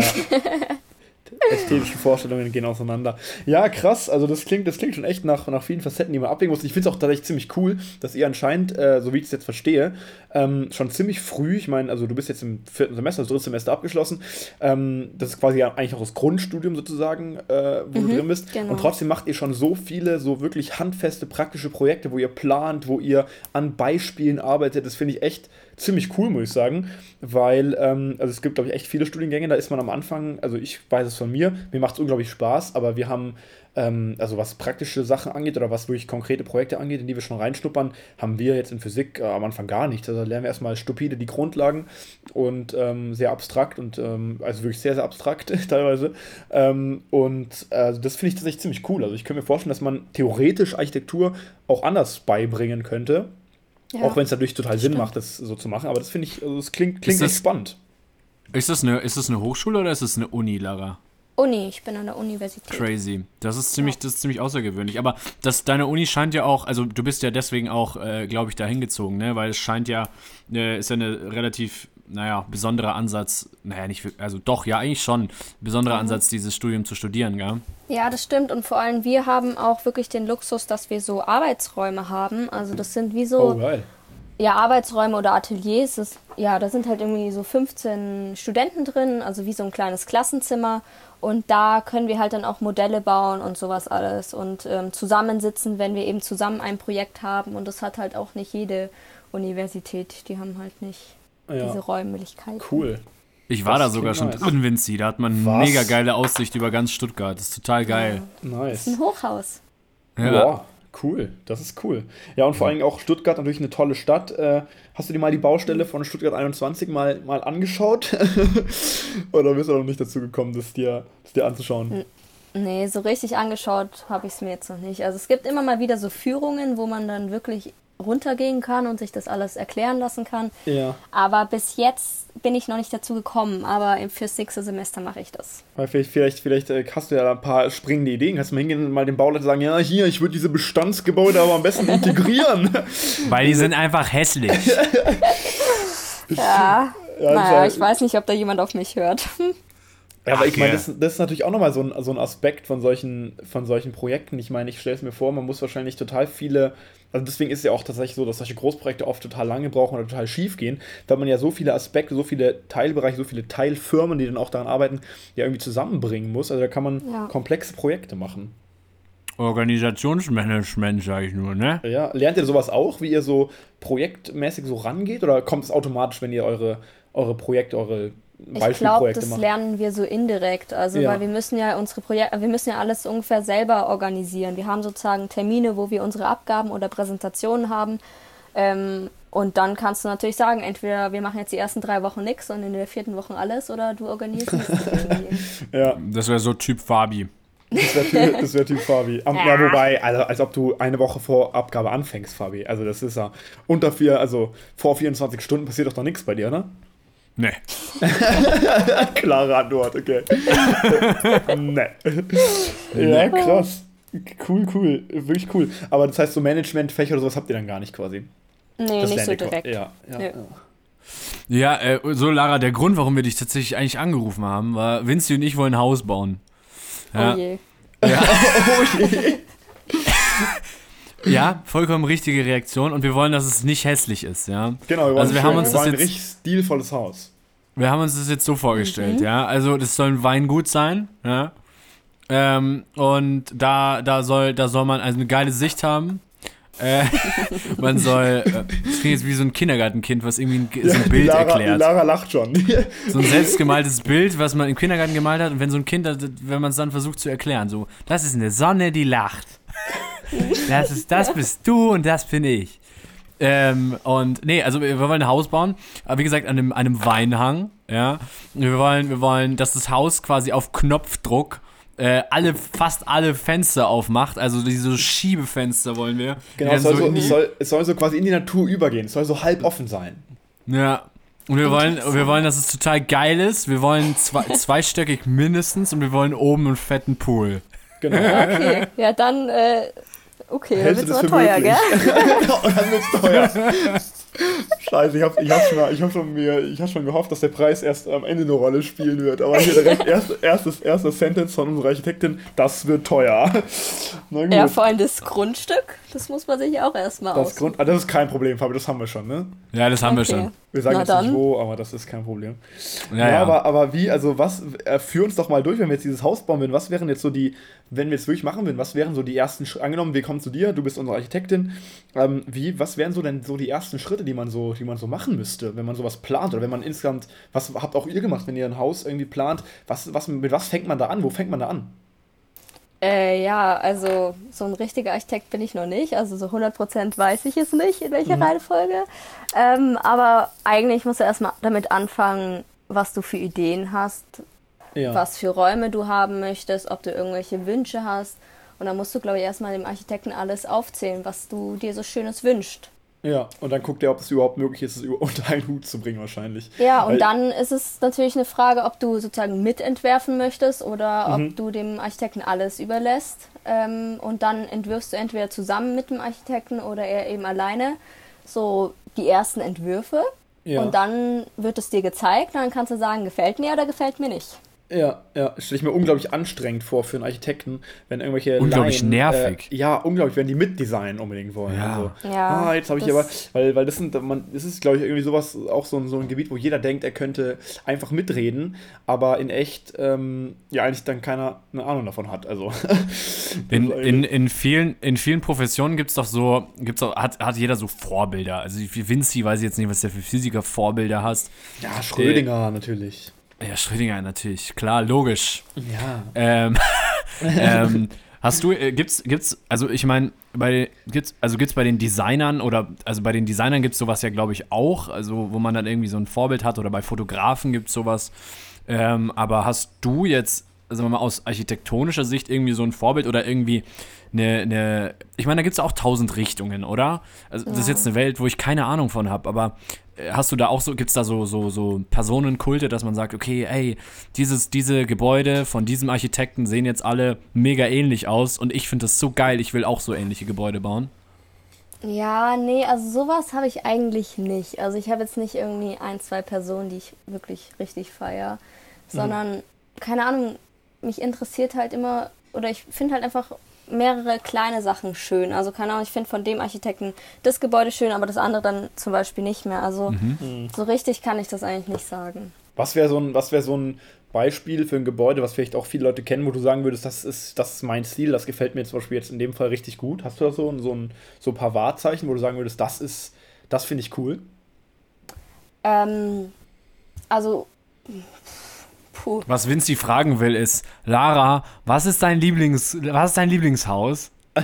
Ästhetische Vorstellungen gehen auseinander. Ja, krass. Also das klingt, das klingt schon echt nach, nach vielen Facetten, die man abwägen muss. Ich finde es auch tatsächlich ziemlich cool, dass ihr anscheinend, äh, so wie ich es jetzt verstehe, ähm, schon ziemlich früh, ich meine, also du bist jetzt im vierten Semester, also drittes Semester abgeschlossen, ähm, das ist quasi ja eigentlich auch das Grundstudium sozusagen, äh, wo du drin bist. genau. Und trotzdem macht ihr schon so viele, so wirklich handfeste, praktische Projekte, wo ihr plant, wo ihr an Beispielen arbeitet. Das finde ich echt ziemlich cool, muss ich sagen, weil ähm, also es gibt, glaube ich, echt viele Studiengänge, da ist man am Anfang, also ich weiß es von mir, mir macht es unglaublich Spaß, aber wir haben, ähm, also was praktische Sachen angeht oder was wirklich konkrete Projekte angeht, in die wir schon reinschnuppern, haben wir jetzt in Physik äh, am Anfang gar nicht. Also lernen wir erstmal stupide die Grundlagen und ähm, sehr abstrakt und ähm, also wirklich sehr, sehr abstrakt *laughs* teilweise. Ähm, und äh, das finde ich tatsächlich ziemlich cool. Also ich könnte mir vorstellen, dass man theoretisch Architektur auch anders beibringen könnte. Ja. Auch wenn es natürlich total Sinn macht, das so zu machen. Aber das finde ich, also das klingt, klingt Ist das- echt spannend. Ist das, eine, ist das eine Hochschule oder ist das eine Uni, Lara? Uni, ich bin an der Universität. Crazy. Das ist ziemlich, das ist ziemlich außergewöhnlich. Aber das, deine Uni scheint ja auch, also du bist ja deswegen auch, äh, glaube ich, da hingezogen, ne? Weil es scheint ja, äh, ist ja eine relativ, naja, besonderer Ansatz, naja, nicht, also doch, ja, eigentlich schon, besonderer Mhm. Ansatz, dieses Studium zu studieren, gell? Ja, das stimmt. Und vor allem wir haben auch wirklich den Luxus, dass wir so Arbeitsräume haben. Also das sind wie so Oh, geil. ja, Arbeitsräume oder Ateliers. Das, ja, da sind halt irgendwie so 15 Studenten drin, also wie so ein kleines Klassenzimmer. Und da können wir halt dann auch Modelle bauen und sowas alles und ähm, zusammensitzen, wenn wir eben zusammen ein Projekt haben. Und das hat halt auch nicht jede Universität. Die haben halt nicht Ja. diese Räumlichkeiten. Cool. Ich war Das da sogar schon nice. drin, Vinci. Da hat man Was? mega geile Aussicht über ganz Stuttgart. Das ist total geil. Nice. Ein Hochhaus. Ja. cool. Das ist cool. Ja, und vor allem auch Stuttgart natürlich eine tolle Stadt. Äh, hast du dir mal die Baustelle von Stuttgart 21 mal, mal angeschaut? *laughs* Oder bist du noch nicht dazu gekommen, das dir, das dir anzuschauen? Nee, so richtig angeschaut habe ich es mir jetzt noch nicht. Also es gibt immer mal wieder so Führungen, wo man dann wirklich runtergehen kann und sich das alles erklären lassen kann. Ja. Aber bis jetzt bin ich noch nicht dazu gekommen. Aber im- fürs nächste Semester mache ich das. Weil vielleicht, vielleicht, vielleicht äh, hast du ja da ein paar springende Ideen. Kannst du mal hingehen und mal dem Bauleiter sagen, ja, hier, ich würde diese Bestandsgebäude aber am besten integrieren. *laughs* Weil die sind einfach hässlich. *laughs* Ja, Ja, naja, das- ich weiß nicht, ob da jemand auf mich hört. Ja, aber ich Okay. meine, das, das ist natürlich auch nochmal so ein, so ein Aspekt von solchen, von solchen Projekten. Ich meine, ich stelle es mir vor, man muss wahrscheinlich total viele, also deswegen ist es ja auch tatsächlich so, dass solche Großprojekte oft total lange brauchen oder total schief gehen, weil man ja so viele Aspekte, so viele Teilbereiche, so viele Teilfirmen, die dann auch daran arbeiten, ja irgendwie zusammenbringen muss. Also da kann man Ja. komplexe Projekte machen. Organisationsmanagement, sage ich nur, ne? Ja, lernt ihr sowas auch, wie ihr so projektmäßig so rangeht oder kommt es automatisch, wenn ihr eure, eure Projekte, eure Ich glaube, das macht? lernen wir so indirekt. Also, Ja. weil wir müssen ja unsere Projekte, wir müssen ja alles ungefähr selber organisieren. Wir haben sozusagen Termine, wo wir unsere Abgaben oder Präsentationen haben. Ähm, und dann kannst du natürlich sagen, entweder wir machen jetzt die ersten drei Wochen nichts und in der vierten Woche alles oder du organisierst es *laughs* irgendwie. Ja, Das wäre so Typ Fabi. Das wäre typ, wär typ Fabi. Am, ja, wobei, also, als ob du eine Woche vor Abgabe anfängst, Fabi. Also das ist ja unter vier, also vor 24 Stunden passiert doch noch nichts bei dir, ne? Ne. *laughs* Klare Antwort, okay. *laughs* ne. Ja, krass. Cool, cool. Wirklich cool. Aber das heißt, so Managementfächer oder sowas habt ihr dann gar nicht quasi. Nee, Das nicht so direkt. Ja, ja. Ja. Ja, äh, so Lara, der Grund, warum wir dich tatsächlich eigentlich angerufen haben, war, Vinci und ich wollen ein Haus bauen. Ja, *laughs* Oh je. ja, Oh je. Ja, vollkommen richtige Reaktion und wir wollen, dass es nicht hässlich ist, ja. Genau, wir wollen, Also wir haben uns wir das wollen ein jetzt- richtig stilvolles Haus. Wir haben uns das jetzt so vorgestellt, ja. Also das soll ein Weingut sein, ja. Ähm, und da, da soll, da soll man also eine geile Sicht haben. Äh, *laughs* man soll, äh, das klingt jetzt wie so ein Kindergartenkind, was irgendwie ein, so ein die, Bild Lara, erklärt. Lara lacht schon. So ein selbstgemaltes Bild, was man im Kindergarten gemalt hat. Und wenn so ein Kind, wenn man es dann versucht zu erklären, so, das ist eine Sonne, die lacht. *laughs* Das ist, das bist du und das bin ich. Ähm, und nee, also wir, wollen ein Haus bauen, aber wie gesagt, an einem, einem Weinhang, ja. Wir wollen, wir wollen, dass das Haus quasi auf Knopfdruck äh, alle, fast alle Fenster aufmacht. Also diese Schiebefenster wollen wir. Genau, es soll, so die- es, soll, es soll so quasi in die Natur übergehen. Es soll so halb offen sein. Ja. Und wir wollen, wir wollen, dass es total geil ist. Wir wollen zwei, *laughs* zweistöckig mindestens und wir wollen oben einen fetten Pool. Genau. Okay, *laughs* ja dann, äh, okay, dann Hältst wird's das aber teuer, möglich? gell? *laughs* Und dann wird's teuer. Scheiße, ich hab, ich hab schon, ich hab schon, mir, ich hab schon gehofft, dass der Preis erst am Ende eine Rolle spielen wird. Aber hier direkt erst, erstes, erster Sentence von unserer Architektin, das wird teuer. Na gut. Ja, vor allem das Grundstück, das muss man sich auch erstmal das, aus. Grund, ah, das ist kein Problem, Fabi, das haben wir schon, ne? Ja, das haben wir Okay. schon. Wir sagen Na jetzt dann. nicht wo, aber das ist kein Problem. Ja, Ja, ja. Aber, aber wie, also was, äh, führ uns doch mal durch, wenn wir jetzt dieses Haus bauen würden, was wären jetzt so die, wenn wir es wirklich machen würden, was wären so die ersten Schritte, angenommen, wir kommen zu dir, du bist unsere Architektin, ähm, wie, was wären so denn so die ersten Schritte, die man so, die man so machen müsste, wenn man sowas plant oder wenn man insgesamt, was habt auch ihr gemacht, wenn ihr ein Haus irgendwie plant, was, was, mit was fängt man da an, wo fängt man da an? Äh, ja, also so ein richtiger Architekt bin ich noch nicht. Also so 100% weiß ich es nicht, in welcher Reihenfolge. Ähm, aber eigentlich musst du erstmal damit anfangen, was du für Ideen hast, Ja. was für Räume du haben möchtest, ob du irgendwelche Wünsche hast. Und dann musst du, glaube ich, erstmal dem Architekten alles aufzählen, was du dir so Schönes wünschst. Ja, und dann guckt er, ob es überhaupt möglich ist, es über- *laughs* unter einen Hut zu bringen wahrscheinlich. Ja, und Weil- dann ist es natürlich eine Frage, ob du sozusagen mitentwerfen möchtest oder Mhm. ob du dem Architekten alles überlässt. Ähm, und dann entwirfst du entweder zusammen mit dem Architekten oder er eben alleine so die ersten Entwürfe. Ja. Und dann wird es dir gezeigt, dann kannst du sagen, gefällt mir oder gefällt mir nicht. Ja, ja, stelle ich mir unglaublich anstrengend vor für einen Architekten, wenn irgendwelche Unglaublich Laien, nervig. Äh, ja, unglaublich, wenn die mitdesignen unbedingt wollen. Ja. Also, Ja, ah, jetzt habe ich aber, weil, weil das sind, man, das ist, glaube ich, irgendwie sowas, auch so ein, so ein Gebiet, wo jeder denkt, er könnte einfach mitreden, aber in echt, ähm, ja, eigentlich dann keiner eine Ahnung davon hat. Also, *laughs* In, in, in, vielen, in vielen Professionen gibt es doch so, gibt's doch, hat, hat jeder so Vorbilder. Also wie Vinci, weiß ich jetzt nicht, was der für Physiker Vorbilder hast. ja, Schrödinger natürlich. Ja, Schrödinger natürlich, klar, logisch. Ja. Ähm, *laughs* ähm, hast du, äh, gibt's, gibt's, also ich meine, bei, gibt's, also gibt's bei den Designern oder, also bei den Designern gibt's sowas ja, glaube ich, auch, also wo man dann irgendwie so ein Vorbild hat oder bei Fotografen gibt's sowas. Ähm, aber hast du jetzt, sagen wir mal, aus architektonischer Sicht irgendwie so ein Vorbild oder irgendwie eine, eine ich meine, da gibt's auch tausend Richtungen, oder? Also das ist jetzt eine Welt, wo ich keine Ahnung von habe, aber hast du da auch so, gibt's da so, so, so Personenkulte, dass man sagt, okay, ey, dieses, diese Gebäude von diesem Architekten sehen jetzt alle mega ähnlich aus und ich finde das so geil, ich will auch so ähnliche Gebäude bauen. Ja, nee, also sowas habe ich eigentlich nicht. Also ich habe jetzt nicht irgendwie ein, zwei Personen, die ich wirklich richtig feiere, sondern, keine Ahnung, mich interessiert halt immer, oder ich finde halt einfach mehrere kleine Sachen schön. Also keine Ahnung, ich finde von dem Architekten das Gebäude schön, aber das andere dann zum Beispiel nicht mehr. Also so richtig kann ich das eigentlich nicht sagen. Was wäre so, ein, was so ein Beispiel für ein Gebäude, was vielleicht auch viele Leute kennen, wo du sagen würdest, das ist, das ist mein Stil, das gefällt mir zum Beispiel jetzt in dem Fall richtig gut? Hast du da so ein, so ein, so ein paar Wahrzeichen, wo du sagen würdest, das ist, das finde ich cool? Ähm, also, puh. Was Vinci fragen will ist, Lara, was ist dein Lieblings, was ist dein Lieblingshaus? *laughs*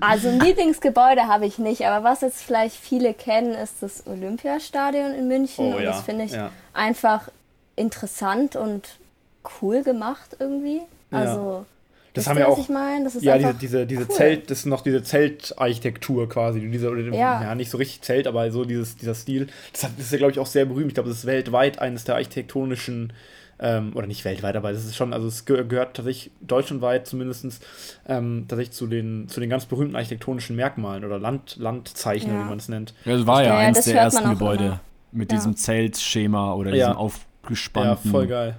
Also ein Lieblingsgebäude habe ich nicht, aber was jetzt vielleicht viele kennen, ist das Olympiastadion in München. Oh und ja, das finde ich ja. einfach interessant und cool gemacht irgendwie. Ja. Also, Das wisst haben wir was auch. ich meine? Das ist Ja, diese, diese, diese cool. Zelt, das ist noch diese Zeltarchitektur quasi. Diese, oder, ja. Ja. nicht so richtig Zelt, aber so dieses, dieser Stil. Das, hat, das ist ja, glaube ich, auch sehr berühmt. Ich glaube, das ist weltweit eines der architektonischen, ähm, oder nicht weltweit, aber das ist schon, also es ge gehört tatsächlich deutschlandweit zumindest ähm, tatsächlich zu den, zu den ganz berühmten architektonischen Merkmalen oder Land, Landzeichnungen, Ja. wie man es nennt. Ja, Das war ja, Ja, ja, eins das der ersten Gebäude. immer. Mit Ja. diesem Zeltschema oder Ja. diesem Ja, aufgespannten. voll geil.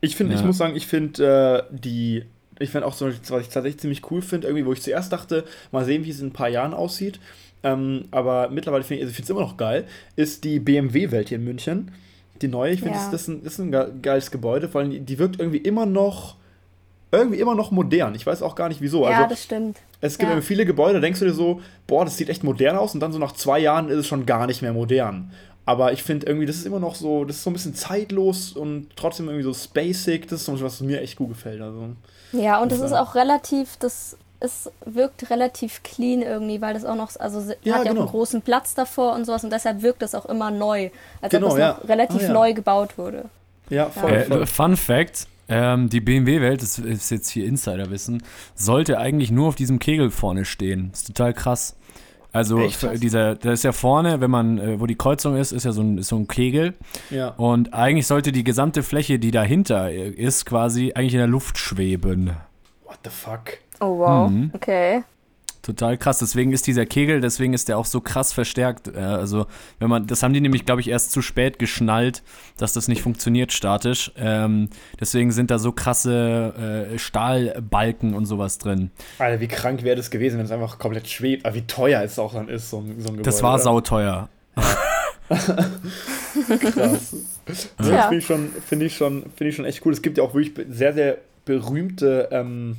Ich finde, ich Ja. muss sagen, ich finde äh, die, ich finde auch so, was ich tatsächlich ziemlich cool finde, irgendwie, wo ich zuerst dachte, mal sehen, wie es in ein paar Jahren aussieht. Ähm, aber mittlerweile finde ich, also ich finde es immer noch geil, ist die BMW-Welt hier in München. Die neue, ich finde, Ja. das, das, ist ein, geiles Gebäude, vor allem die, wirkt irgendwie immer noch, irgendwie immer noch modern. Ich weiß auch gar nicht wieso. ja, Also, das stimmt. es gibt Ja. viele Gebäude, da denkst du dir so, boah, das sieht echt modern aus und dann so nach zwei Jahren ist es schon gar nicht mehr modern. Aber ich finde irgendwie, das ist immer noch so, das ist so ein bisschen zeitlos und trotzdem irgendwie so spacig. Das ist so was, was mir echt gut gefällt. Also, Ja, und das Ja. ist auch relativ, das es wirkt relativ clean irgendwie, weil das auch noch, also Ja, hat ja auch genau. einen großen Platz davor und sowas und deshalb wirkt das auch immer neu, als Genau, ob es ja. noch relativ Ah, ja. neu gebaut wurde. ja, voll. Äh, voll. Fun Fact: ähm, Die BMW-Welt, das ist jetzt hier Insiderwissen, sollte eigentlich nur auf diesem Kegel vorne stehen. ist total krass. Also dieser, da ist ja vorne, wenn man, äh, wo die Kreuzung ist, ist ja so ein, ist so ein Kegel. ja. Und eigentlich sollte die gesamte Fläche, die dahinter äh, ist, quasi eigentlich in der Luft schweben. What the fuck? Oh wow, Mhm. okay. Total krass. Deswegen ist dieser Kegel, deswegen ist der auch so krass verstärkt. Also, wenn man, das haben die nämlich, glaube ich, erst zu spät geschnallt, dass das nicht funktioniert statisch. Ähm, deswegen sind da so krasse äh, Stahlbalken und sowas drin. Alter, wie krank wäre das gewesen, wenn es einfach komplett schwebt. Aber wie teuer es auch dann ist, so ein, so ein Gebäude. Das war oder? sauteuer. Krass. *laughs* Das Tja. finde ich, schon, find ich, schon, find ich schon echt cool. Es gibt ja auch wirklich sehr, sehr berühmte ähm,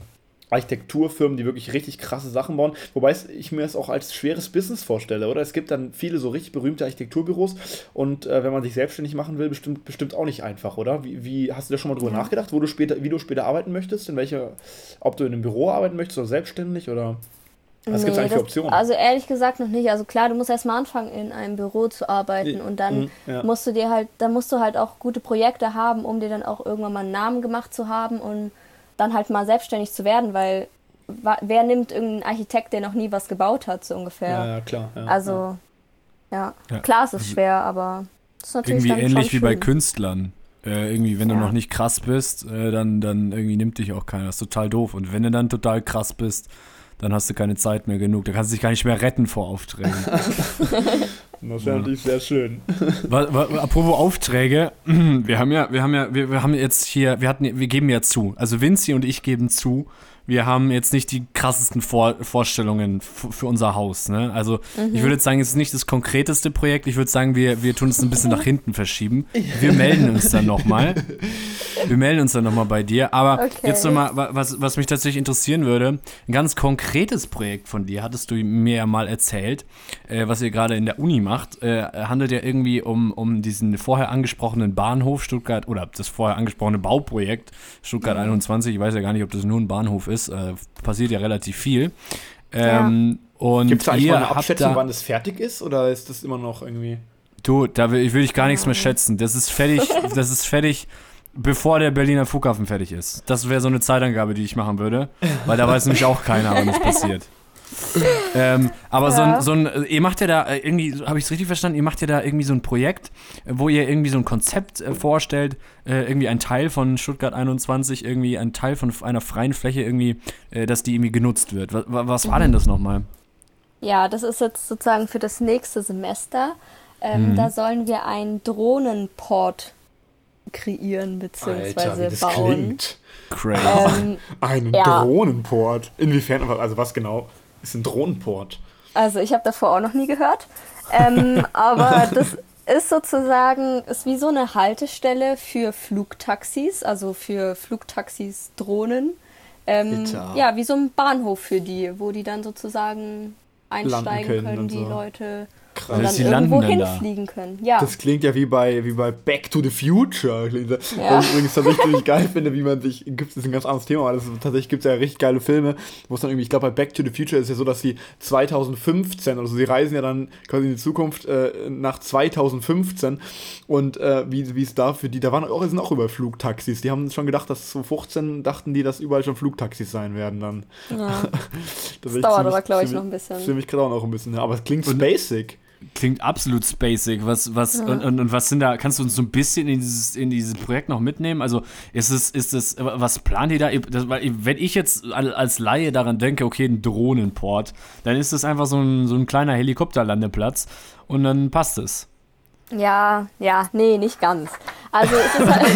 Architekturfirmen, die wirklich richtig krasse Sachen bauen. Wobei ich mir das auch als schweres Business vorstelle, oder? Es gibt dann viele so richtig berühmte Architekturbüros und äh, wenn man sich selbstständig machen will, bestimmt, bestimmt auch nicht einfach, oder? Wie, wie hast du da schon mal drüber Ja. nachgedacht, wo du später, wie du später arbeiten möchtest? In welcher, ob du in einem Büro arbeiten möchtest oder selbstständig oder was gibt es Nee, eigentlich für Optionen? Also ehrlich gesagt noch nicht. Also klar, du musst erstmal anfangen, in einem Büro zu arbeiten und dann Mhm, ja. musst du dir halt, dann musst du halt auch gute Projekte haben, um dir dann auch irgendwann mal einen Namen gemacht zu haben und dann halt mal selbstständig zu werden, weil wa- wer nimmt irgendeinen Architekt, der noch nie was gebaut hat, so ungefähr. ja, ja, klar. Ja. Also, ja. Ja. Klar, es ist schwer, aber es ist natürlich Irgendwie dann ähnlich schon wie bei. Künstlern. Äh, irgendwie, wenn du noch nicht krass bist, äh, dann, dann irgendwie nimmt dich auch keiner. Das ist total doof. Und wenn du dann total krass bist, dann hast du keine Zeit mehr genug. Da kannst du dich gar nicht mehr retten vor Aufträgen. *laughs* Das wäre natürlich sehr schön. apropos Aufträge, *clears throat* wir haben ja, wir haben ja, wir, wir haben jetzt hier, wir hatten, wir geben ja zu. Also Vinci und ich geben zu. Wir haben jetzt nicht die krassesten Vor Vorstellungen für unser Haus. Ne? Also ich würde jetzt sagen, es ist nicht das konkreteste Projekt. Ich würde sagen, wir, wir tun es ein bisschen nach hinten verschieben. Wir melden uns dann nochmal. Wir melden uns dann nochmal bei dir. Aber Okay. jetzt nochmal, was, was mich tatsächlich interessieren würde, ein ganz konkretes Projekt von dir, hattest du mir ja mal erzählt, äh, was ihr gerade in der Uni macht, äh, handelt ja irgendwie um, um diesen vorher angesprochenen Bahnhof Stuttgart oder das vorher angesprochene Bauprojekt Stuttgart 21. Ich weiß ja gar nicht, ob das nur ein Bahnhof ist. Äh, passiert ja relativ viel. Ähm, und Gibt es eigentlich ihr mal eine Abschätzung, da, wann das fertig ist oder ist das immer noch irgendwie. Du, da will, will ich gar nichts mehr schätzen. Das ist fertig, *laughs* das ist fertig, bevor der Berliner Flughafen fertig ist. Das wäre so eine Zeitangabe, die ich machen würde, weil da weiß nämlich auch keiner, wann das passiert. Ähm, aber so, Ja. ein, so ein, ihr macht ja da äh, irgendwie, habe ich es richtig verstanden, ihr macht ja da irgendwie so ein Projekt, wo ihr irgendwie so ein Konzept äh, vorstellt, äh, irgendwie ein Teil von Stuttgart 21, irgendwie ein Teil von einer freien Fläche irgendwie, äh, dass die irgendwie genutzt wird. Was, was war denn das nochmal? Ja, das ist jetzt sozusagen für das nächste Semester. Ähm, Mhm. Da sollen wir einen Drohnenport kreieren bzw. bauen. Crazy. Ähm, Einen Ja. Drohnenport. Inwiefern, also was genau ist ein Drohnenport? also ich habe davor auch noch nie gehört. Ähm, *laughs* aber das ist sozusagen, ist wie so eine Haltestelle für Flugtaxis, also für Flugtaxis Drohnen. Ähm, ja, wie so ein Bahnhof für die, wo die dann sozusagen einsteigen können können, die so. Leute Krass. und Das dann landen irgendwo dann da. hinfliegen können. Ja. Das klingt ja wie bei, wie bei Back to the Future. *laughs* Das. Ja. Was ich übrigens tatsächlich geil finde, wie man sich, gibt es ein ganz anderes Thema, aber das ist, tatsächlich gibt es ja richtig geile Filme, wo es dann irgendwie, ich glaube bei Back to the Future ist ja so, dass sie 2015, also sie reisen ja dann quasi in die Zukunft äh, nach 2015 und äh, wie wie es da für die, da waren auch, sind auch über Flugtaxis, die haben schon gedacht, dass so 15 dachten die, dass überall schon Flugtaxis sein werden dann. ja. *laughs* Das, Das dauert aber, glaube ich, noch ein bisschen. Für mich gerade auch noch ein bisschen, aber es klingt Und- basic. Klingt absolut basic. Was, was, und, und, und was sind da, kannst du uns so ein bisschen in dieses, in dieses Projekt noch mitnehmen? Also ist es, ist es, was plant ihr da? Wenn ich jetzt al- als Laie daran denke, okay, ein Drohnenport, dann ist das einfach so ein, so ein kleiner Helikopterlandeplatz und dann passt es. Ja, ja, nee, nicht ganz. Also es ist halt,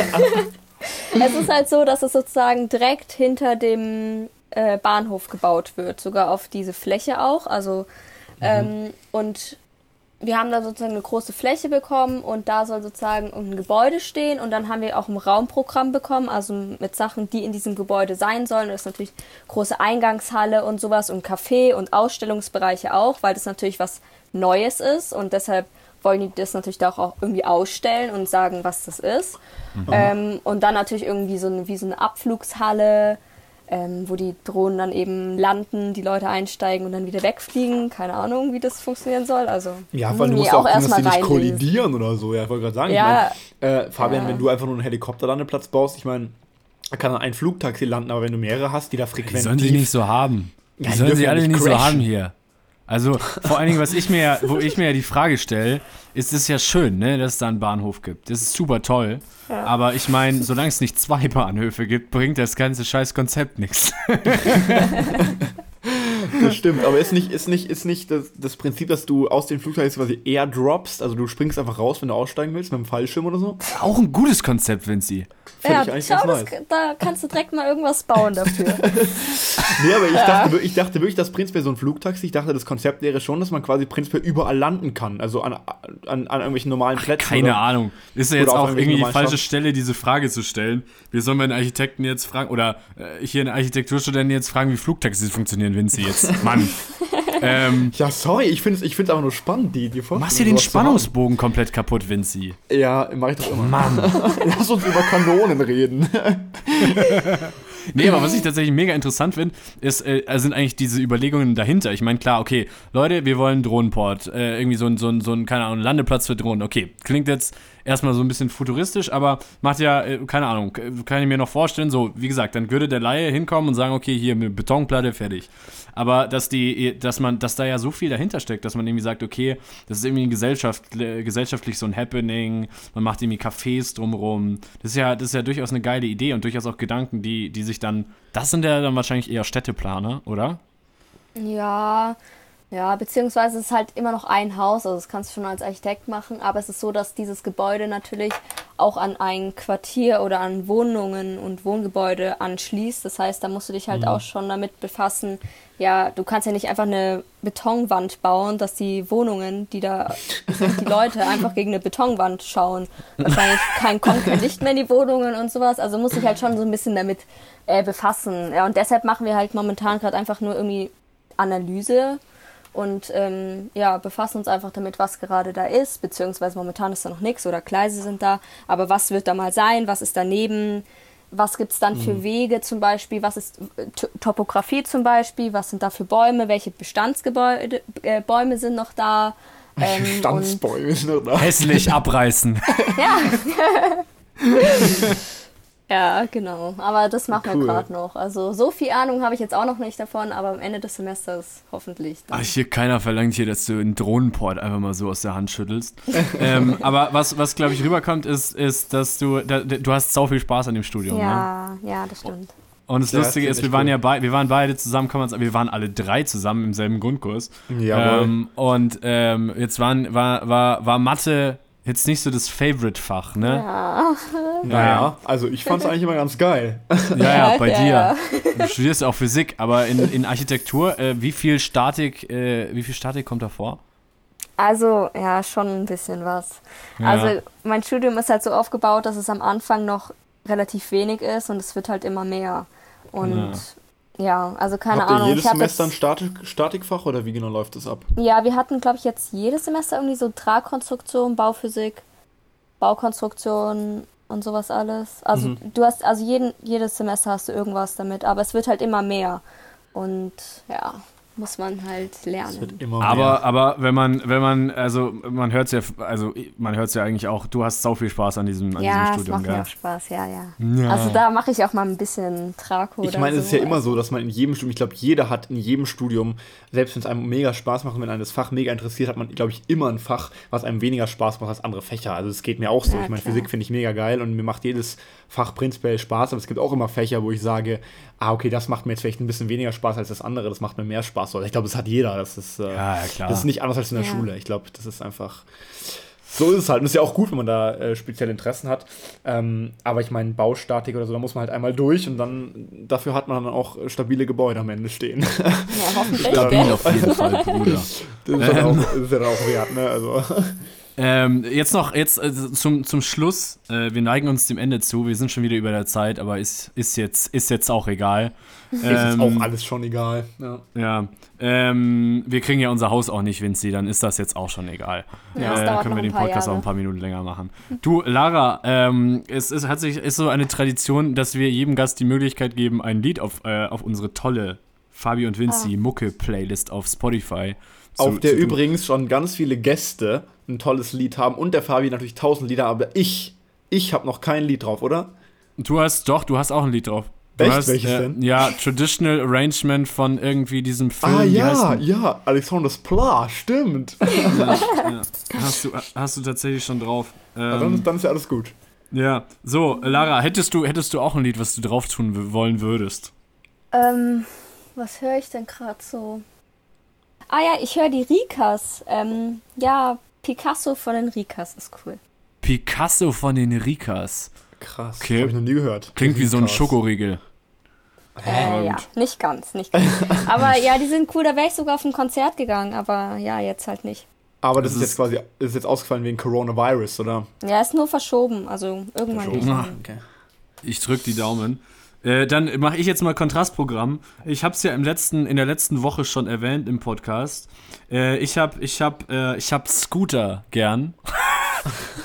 *laughs* es ist halt so, dass es sozusagen direkt hinter dem äh, Bahnhof gebaut wird, sogar auf diese Fläche auch. Also ähm, und wir haben da sozusagen eine große Fläche bekommen und da soll sozusagen ein Gebäude stehen und dann haben wir auch ein Raumprogramm bekommen, also mit Sachen, die in diesem Gebäude sein sollen. Das ist natürlich große Eingangshalle und sowas und Café und Ausstellungsbereiche auch, weil das natürlich was Neues ist und deshalb wollen die das natürlich da auch irgendwie ausstellen und sagen, was das ist. Ähm, und dann natürlich irgendwie so eine, wie so eine Abflugshalle, ähm, wo die Drohnen dann eben landen, die Leute einsteigen und dann wieder wegfliegen. Keine Ahnung, wie das funktionieren soll. Also Ja, vor allem, du musst auch gucken, dass die erstmal nicht kollidieren oder so. Ja, ich wollte gerade sagen. Ja. Ich mein, äh, Fabian, Ja. wenn du einfach nur einen Helikopterlandeplatz baust, ich meine, da kann dann ein Flugtaxi landen, aber wenn du mehrere hast, die da Die frequent sollen sie nicht so haben. Die Ja, die sollen sie alle nicht nicht so haben hier. Also vor allen Dingen, was ich mir, ja- wo ich mir ja die Frage stelle, ist es ja schön, ne, dass es da einen Bahnhof gibt. Das ist super toll. Aber ich meine, solange es nicht zwei Bahnhöfe gibt, bringt das ganze scheiß Konzept nichts. *laughs* *laughs* Das stimmt, aber ist nicht, ist nicht, ist nicht das, das Prinzip, dass du aus den Flugzeugen quasi airdroppst, also du springst einfach raus, wenn du aussteigen willst, mit dem Fallschirm oder so? Auch ein gutes Konzept, Vinci. Ja, ich eigentlich schau, das, nice. da kannst du direkt mal irgendwas bauen dafür. *laughs* Nee, aber ich, dachte, wir- ich dachte wirklich, dass prinzipiell so ein Flugtaxi, ich dachte, das Konzept wäre schon, dass man quasi prinzipiell überall landen kann, also an, an, an irgendwelchen normalen Plätzen. Keine oder? Ahnung. Ist ja jetzt auch irgendwie die falsche. Stelle, diese Frage zu stellen. Wir sollen wir einen Architekten jetzt fragen, oder äh, hier einen Architekturstudenten jetzt fragen, wie Flugtaxis funktionieren, Vinci jetzt. Mann. ähm, Ja, sorry, ich finde es ich find's einfach nur spannend, die, die machst hier den. Spannungsbogen komplett kaputt, Vinci. Ja, mach ich doch immer. Mann. *laughs* Lass uns über Kanonen reden. *laughs* Nee, aber was ich tatsächlich mega interessant finde, ist, äh, sind eigentlich diese Überlegungen dahinter. Ich meine, klar, okay, Leute, wir wollen einen Drohnenport, äh, irgendwie so ein, so ein, so ein, keine Ahnung, Landeplatz für Drohnen. Okay, klingt jetzt erstmal so ein bisschen futuristisch, aber macht ja, äh, keine Ahnung, kann ich mir noch vorstellen, so, wie gesagt, dann würde der Laie hinkommen und sagen, okay, hier mit Betonplatte, fertig. Aber dass die, dass man, dass da ja so viel dahinter steckt, dass man irgendwie sagt, okay, das ist irgendwie Gesellschaft, äh, gesellschaftlich so ein Happening, man macht irgendwie Cafés drumrum. Das ist ja, das ist ja durchaus eine geile Idee und durchaus auch Gedanken, die, die sich dann, das sind ja dann wahrscheinlich eher Städteplaner, oder? Ja, ja, beziehungsweise es ist halt immer noch ein Haus, also das kannst du schon als Architekt machen, aber es ist so, dass dieses Gebäude natürlich auch an ein Quartier oder an Wohnungen und Wohngebäude anschließt. Das heißt, da musst du dich halt auch schon damit befassen. Ja, du kannst ja nicht einfach eine Betonwand bauen, dass die Wohnungen, die da die Leute *laughs* einfach gegen eine Betonwand schauen. Wahrscheinlich kein, kommt kein Licht mehr in die Wohnungen und sowas. Also muss ich halt schon so ein bisschen damit äh, befassen. Ja, und deshalb machen wir halt momentan gerade einfach nur irgendwie Analyse und ähm, ja, befassen uns einfach damit, was gerade da ist, beziehungsweise momentan ist da noch nichts oder Gleise sind da, aber was wird da mal sein, was ist daneben, was gibt es dann für Wege zum Beispiel, was ist äh, T Topografie zum Beispiel, was sind da für Bäume, welche Bestandsgebäude, äh, Bäume sind noch da. Ähm, und, Standsbäume sind noch da. Hässlich abreißen. *laughs* ja, *laughs* genau. Aber das machen Cool. wir gerade noch. Also so viel Ahnung habe ich jetzt auch noch nicht davon, aber am Ende des Semesters hoffentlich. Dann. Ach, hier keiner verlangt hier, dass du einen Drohnenport einfach mal so aus der Hand schüttelst. *laughs* ähm, aber was, was glaube ich, rüberkommt, ist, ist dass du, da, du hast sau viel Spaß an dem Studium. Ne? ja, ja, das stimmt. Und das Ja, Lustige das ist, wir waren cool. ja bei, wir waren beide zusammen, kann man sagen, wir waren alle drei zusammen im selben Grundkurs. Jawohl. Ähm, und ähm, jetzt waren, war, war, war Mathe jetzt nicht so das Favorite-Fach, ne? Ja. Naja, also ich fand es eigentlich immer ganz geil. Ja, ja, *laughs* bei Ja, dir. Du studierst auch Physik, aber in, in Architektur, äh, wie viel Statik, äh, wie viel Statik kommt da vor? Also, ja, schon ein bisschen was. Ja. Also, mein Studium ist halt so aufgebaut, dass es am Anfang noch relativ wenig ist und es wird halt immer mehr. Und ja, also keine Habt ihr Ahnung. jedes ich hab Semester ein Statik, Statikfach oder wie genau läuft das ab? Ja, wir hatten, glaube ich, jetzt jedes Semester irgendwie so Tragkonstruktion, Bauphysik, Baukonstruktion und sowas alles. Also Mhm. du hast, also jeden, jedes Semester hast du irgendwas damit, aber es wird halt immer mehr. Und ja, muss man halt Es wird lernen. immer Aber, aber wenn man, wenn man, also man hört ja, also man hört ja eigentlich auch, du hast sau viel Spaß an diesem, an Ja, diesem es Studium, macht mir gell? auch Spaß, ja, ja. Ja. Also da mache ich auch mal ein bisschen Trako Ich meine, so. es ist ja immer so, dass man in jedem Studium, ich glaube, jeder hat in jedem Studium, selbst wenn es einem mega Spaß macht und wenn einem das Fach mega interessiert, hat man, glaube ich, immer ein Fach, was einem weniger Spaß macht als andere Fächer. Also es geht mir auch so. Ja, ich meine. Physik finde ich mega geil und mir macht jedes Fach prinzipiell Spaß, aber es gibt auch immer Fächer, wo ich sage, ah, okay, das macht mir jetzt vielleicht ein bisschen weniger Spaß als das andere, das macht mir mehr Spaß. Oder ich glaube, das hat jeder. Das ist, äh, Ja, ja, klar. das ist nicht anders als in der Ja. Schule. Ich glaube, das ist einfach. So ist es halt. Und ist ja auch gut, wenn man da äh, spezielle Interessen hat. Ähm, aber ich meine, Baustatik oder so, da muss man halt einmal durch und dann dafür hat man dann auch stabile Gebäude am Ende stehen. Ja, *laughs* hoffentlich, Stabil gell? auf jeden Fall, Bruder. *laughs* Das ist, dann auch, das ist ja auch wert, ne? Also. Ähm, jetzt noch, jetzt äh, zum, zum Schluss. Äh, wir neigen uns dem Ende zu. Wir sind schon wieder über der Zeit, aber ist, ist, jetzt, ist jetzt auch egal. ist jetzt Ähm, auch alles schon egal. Ja. Ja, ähm, wir kriegen ja unser Haus auch nicht, Vinci, dann ist das jetzt auch schon egal. Ja, äh, dauert können wir den Podcast auch Jahre. ein paar Minuten länger machen. Du, Lara, ähm, es ist, hat sich, ist so eine Tradition, dass wir jedem Gast die Möglichkeit geben, ein Lied auf, äh, auf unsere tolle Fabi und Vinci Mucke-Playlist auf Spotify zu, Auf der übrigens schon ganz viele Gäste ein tolles Lied haben und der Fabi natürlich tausend Lieder, aber ich, ich habe noch kein Lied drauf, oder? Du hast, doch, du hast auch ein Lied drauf. Du Echt? hast, Welches äh, denn? Ja, Traditional Arrangement von irgendwie diesem Film. ah wie heißt ja, ja, Alexanders Pla, stimmt. ja, *laughs* ja. Hast, du, hast du tatsächlich schon drauf. dann, Ähm, ist, dann ist ja alles gut. Ja, so, Lara, hättest du, hättest du auch ein Lied, was du drauf tun wollen würdest? Ähm, was höre ich denn gerade so? Ah ja, ich höre die Rikas. Ähm, ja, Picasso von den Rikas ist cool. Picasso von den Rikas. Krass, Okay. habe ich noch nie gehört. Klingt wie so ein. Schokoriegel. Äh, ja, nicht ganz, nicht ganz. *laughs* aber ja, die sind cool, da wäre ich sogar auf ein Konzert gegangen, aber ja, jetzt halt nicht. Aber das Das ist jetzt quasi, ist jetzt ausgefallen wegen Coronavirus, oder? Ja, ist nur verschoben, also irgendwann Verschoben. Ah. Okay. Ich drück die Daumen. Äh, dann mache ich jetzt mal Kontrastprogramm. Ich habe es ja im letzten, in der letzten Woche schon erwähnt im Podcast. Äh, ich habe ich hab, äh, ich hab Scooter gern. *laughs*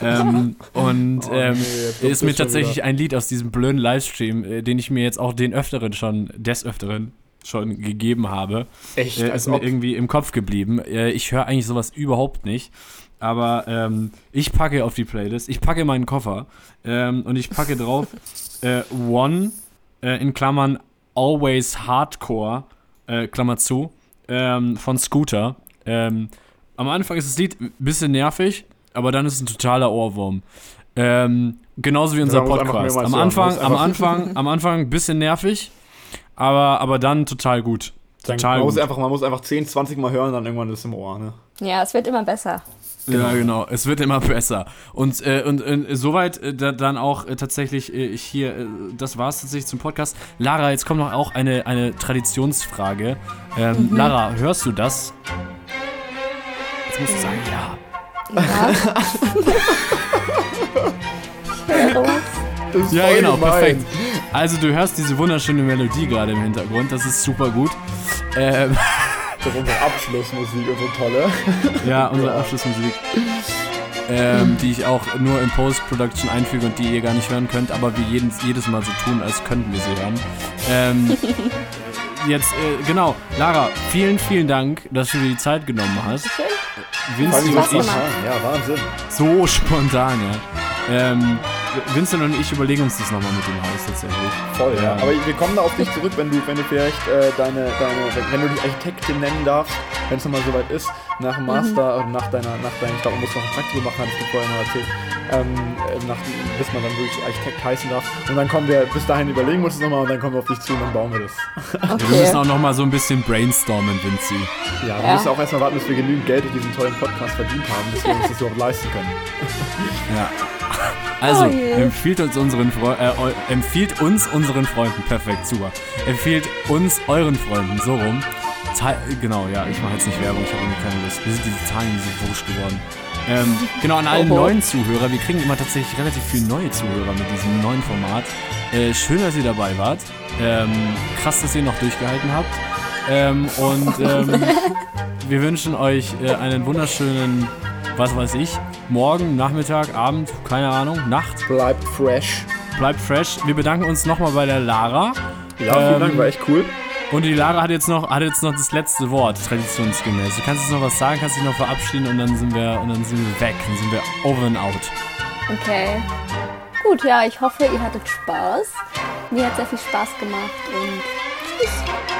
ähm, *laughs* und Oh, ähm, nee, ist mir tatsächlich wieder. ein Lied aus diesem blöden Livestream, äh, den ich mir jetzt auch den Öfteren schon, des Öfteren schon gegeben habe. Echt, äh, ist mir ob. irgendwie im Kopf geblieben. Äh, ich höre eigentlich sowas überhaupt nicht. Aber ähm, ich packe auf die Playlist, ich packe meinen Koffer ähm, und ich packe drauf *laughs* äh, One äh, in Klammern Always Hardcore, äh, Klammer zu, ähm, von Scooter. Ähm, am Anfang ist das Lied ein bisschen nervig, aber dann ist es ein totaler Ohrwurm. Ähm, genauso wie unser muss einfach Podcast. Am Anfang, muss am Anfang, *laughs* am Anfang ein bisschen nervig, aber, aber dann total gut. Dann, Total man, muss gut. einfach, man muss einfach 10, 20 Mal hören, dann irgendwann ist es im Ohr, ne? Ja, es wird immer besser. Ja, genau. Es wird immer besser. Und, äh, und äh, soweit äh, da, dann auch äh, tatsächlich äh, hier, äh, das war es tatsächlich zum Podcast. Lara, jetzt kommt noch auch eine, eine Traditionsfrage. Ähm, Lara, hörst du das? Jetzt musst du sagen, ja. Ja. Ja, genau, gemein. perfekt. Also du hörst diese wunderschöne Melodie gerade im Hintergrund, das ist super gut. Ähm, Das ist unsere Abschlussmusik, unsere tolle. ja, *laughs* unsere Abschlussmusik. Ähm, die ich auch nur in Post-Production einfüge und die ihr gar nicht hören könnt, aber wir jeden, jedes Mal so tun, als könnten wir sie hören. Ähm, *laughs* jetzt, äh, genau, Lara, vielen, vielen Dank, dass du dir die Zeit genommen hast. Schön. Spaß und ich. Ja, Wahnsinn. so spontan, ja. Ähm, Vincent und ich überlegen uns das nochmal mit dem Haus tatsächlich. Voll, ja. Ja. Aber wir kommen da auf dich zurück, wenn du, wenn du vielleicht äh, deine, deine, wenn du dich Architektin nennen darfst, wenn es nochmal soweit ist, nach dem Master, oder nach deiner, nach deinem, ich glaube, man muss noch ein Praktikum machen, hattest du vorher mal erzählt, ähm, äh, nach, bis man dann wirklich Architekt heißen darf. Und dann kommen wir, bis dahin überlegen wir uns das nochmal und dann kommen wir auf dich zu und dann bauen wir das. Wir müssen Okay. auch nochmal so ein bisschen brainstormen, Vinci. Ja, wir Ja. müssen auch erstmal warten, bis wir genügend Geld durch diesen tollen Podcast verdient haben, bis wir uns das überhaupt leisten können. Ja. Also, Oh empfiehlt uns unseren Freu äh, empfiehlt uns unseren Freunden. Perfekt, super. Empfiehlt uns euren Freunden, so rum. Teil genau, ja, ich mache jetzt nicht Werbung, ich habe irgendwie keine Lust. Wir sind diese Zahlen, die sind wurscht geworden. Ähm, genau, an allen Oho. neuen Zuhörer. Wir kriegen immer tatsächlich relativ viele neue Zuhörer mit diesem neuen Format. Äh, schön, dass ihr dabei wart. Ähm, krass, dass ihr noch durchgehalten habt. Ähm, und ähm, *laughs* wir wünschen euch äh, einen wunderschönen, was weiß ich, morgen, Nachmittag, Abend, keine Ahnung, Nacht. Bleibt fresh. Bleibt fresh. Wir bedanken uns nochmal bei der Lara. Ja, vielen Ähm, Dank, war echt cool. Und die Lara hat jetzt noch, hat jetzt noch das letzte Wort, traditionsgemäß. Du kannst jetzt noch was sagen, kannst dich noch verabschieden und dann sind wir, und dann sind wir weg. Dann sind wir over and out. Okay. Gut, ja, ich hoffe, ihr hattet Spaß. Mir hat sehr viel Spaß gemacht und tschüss.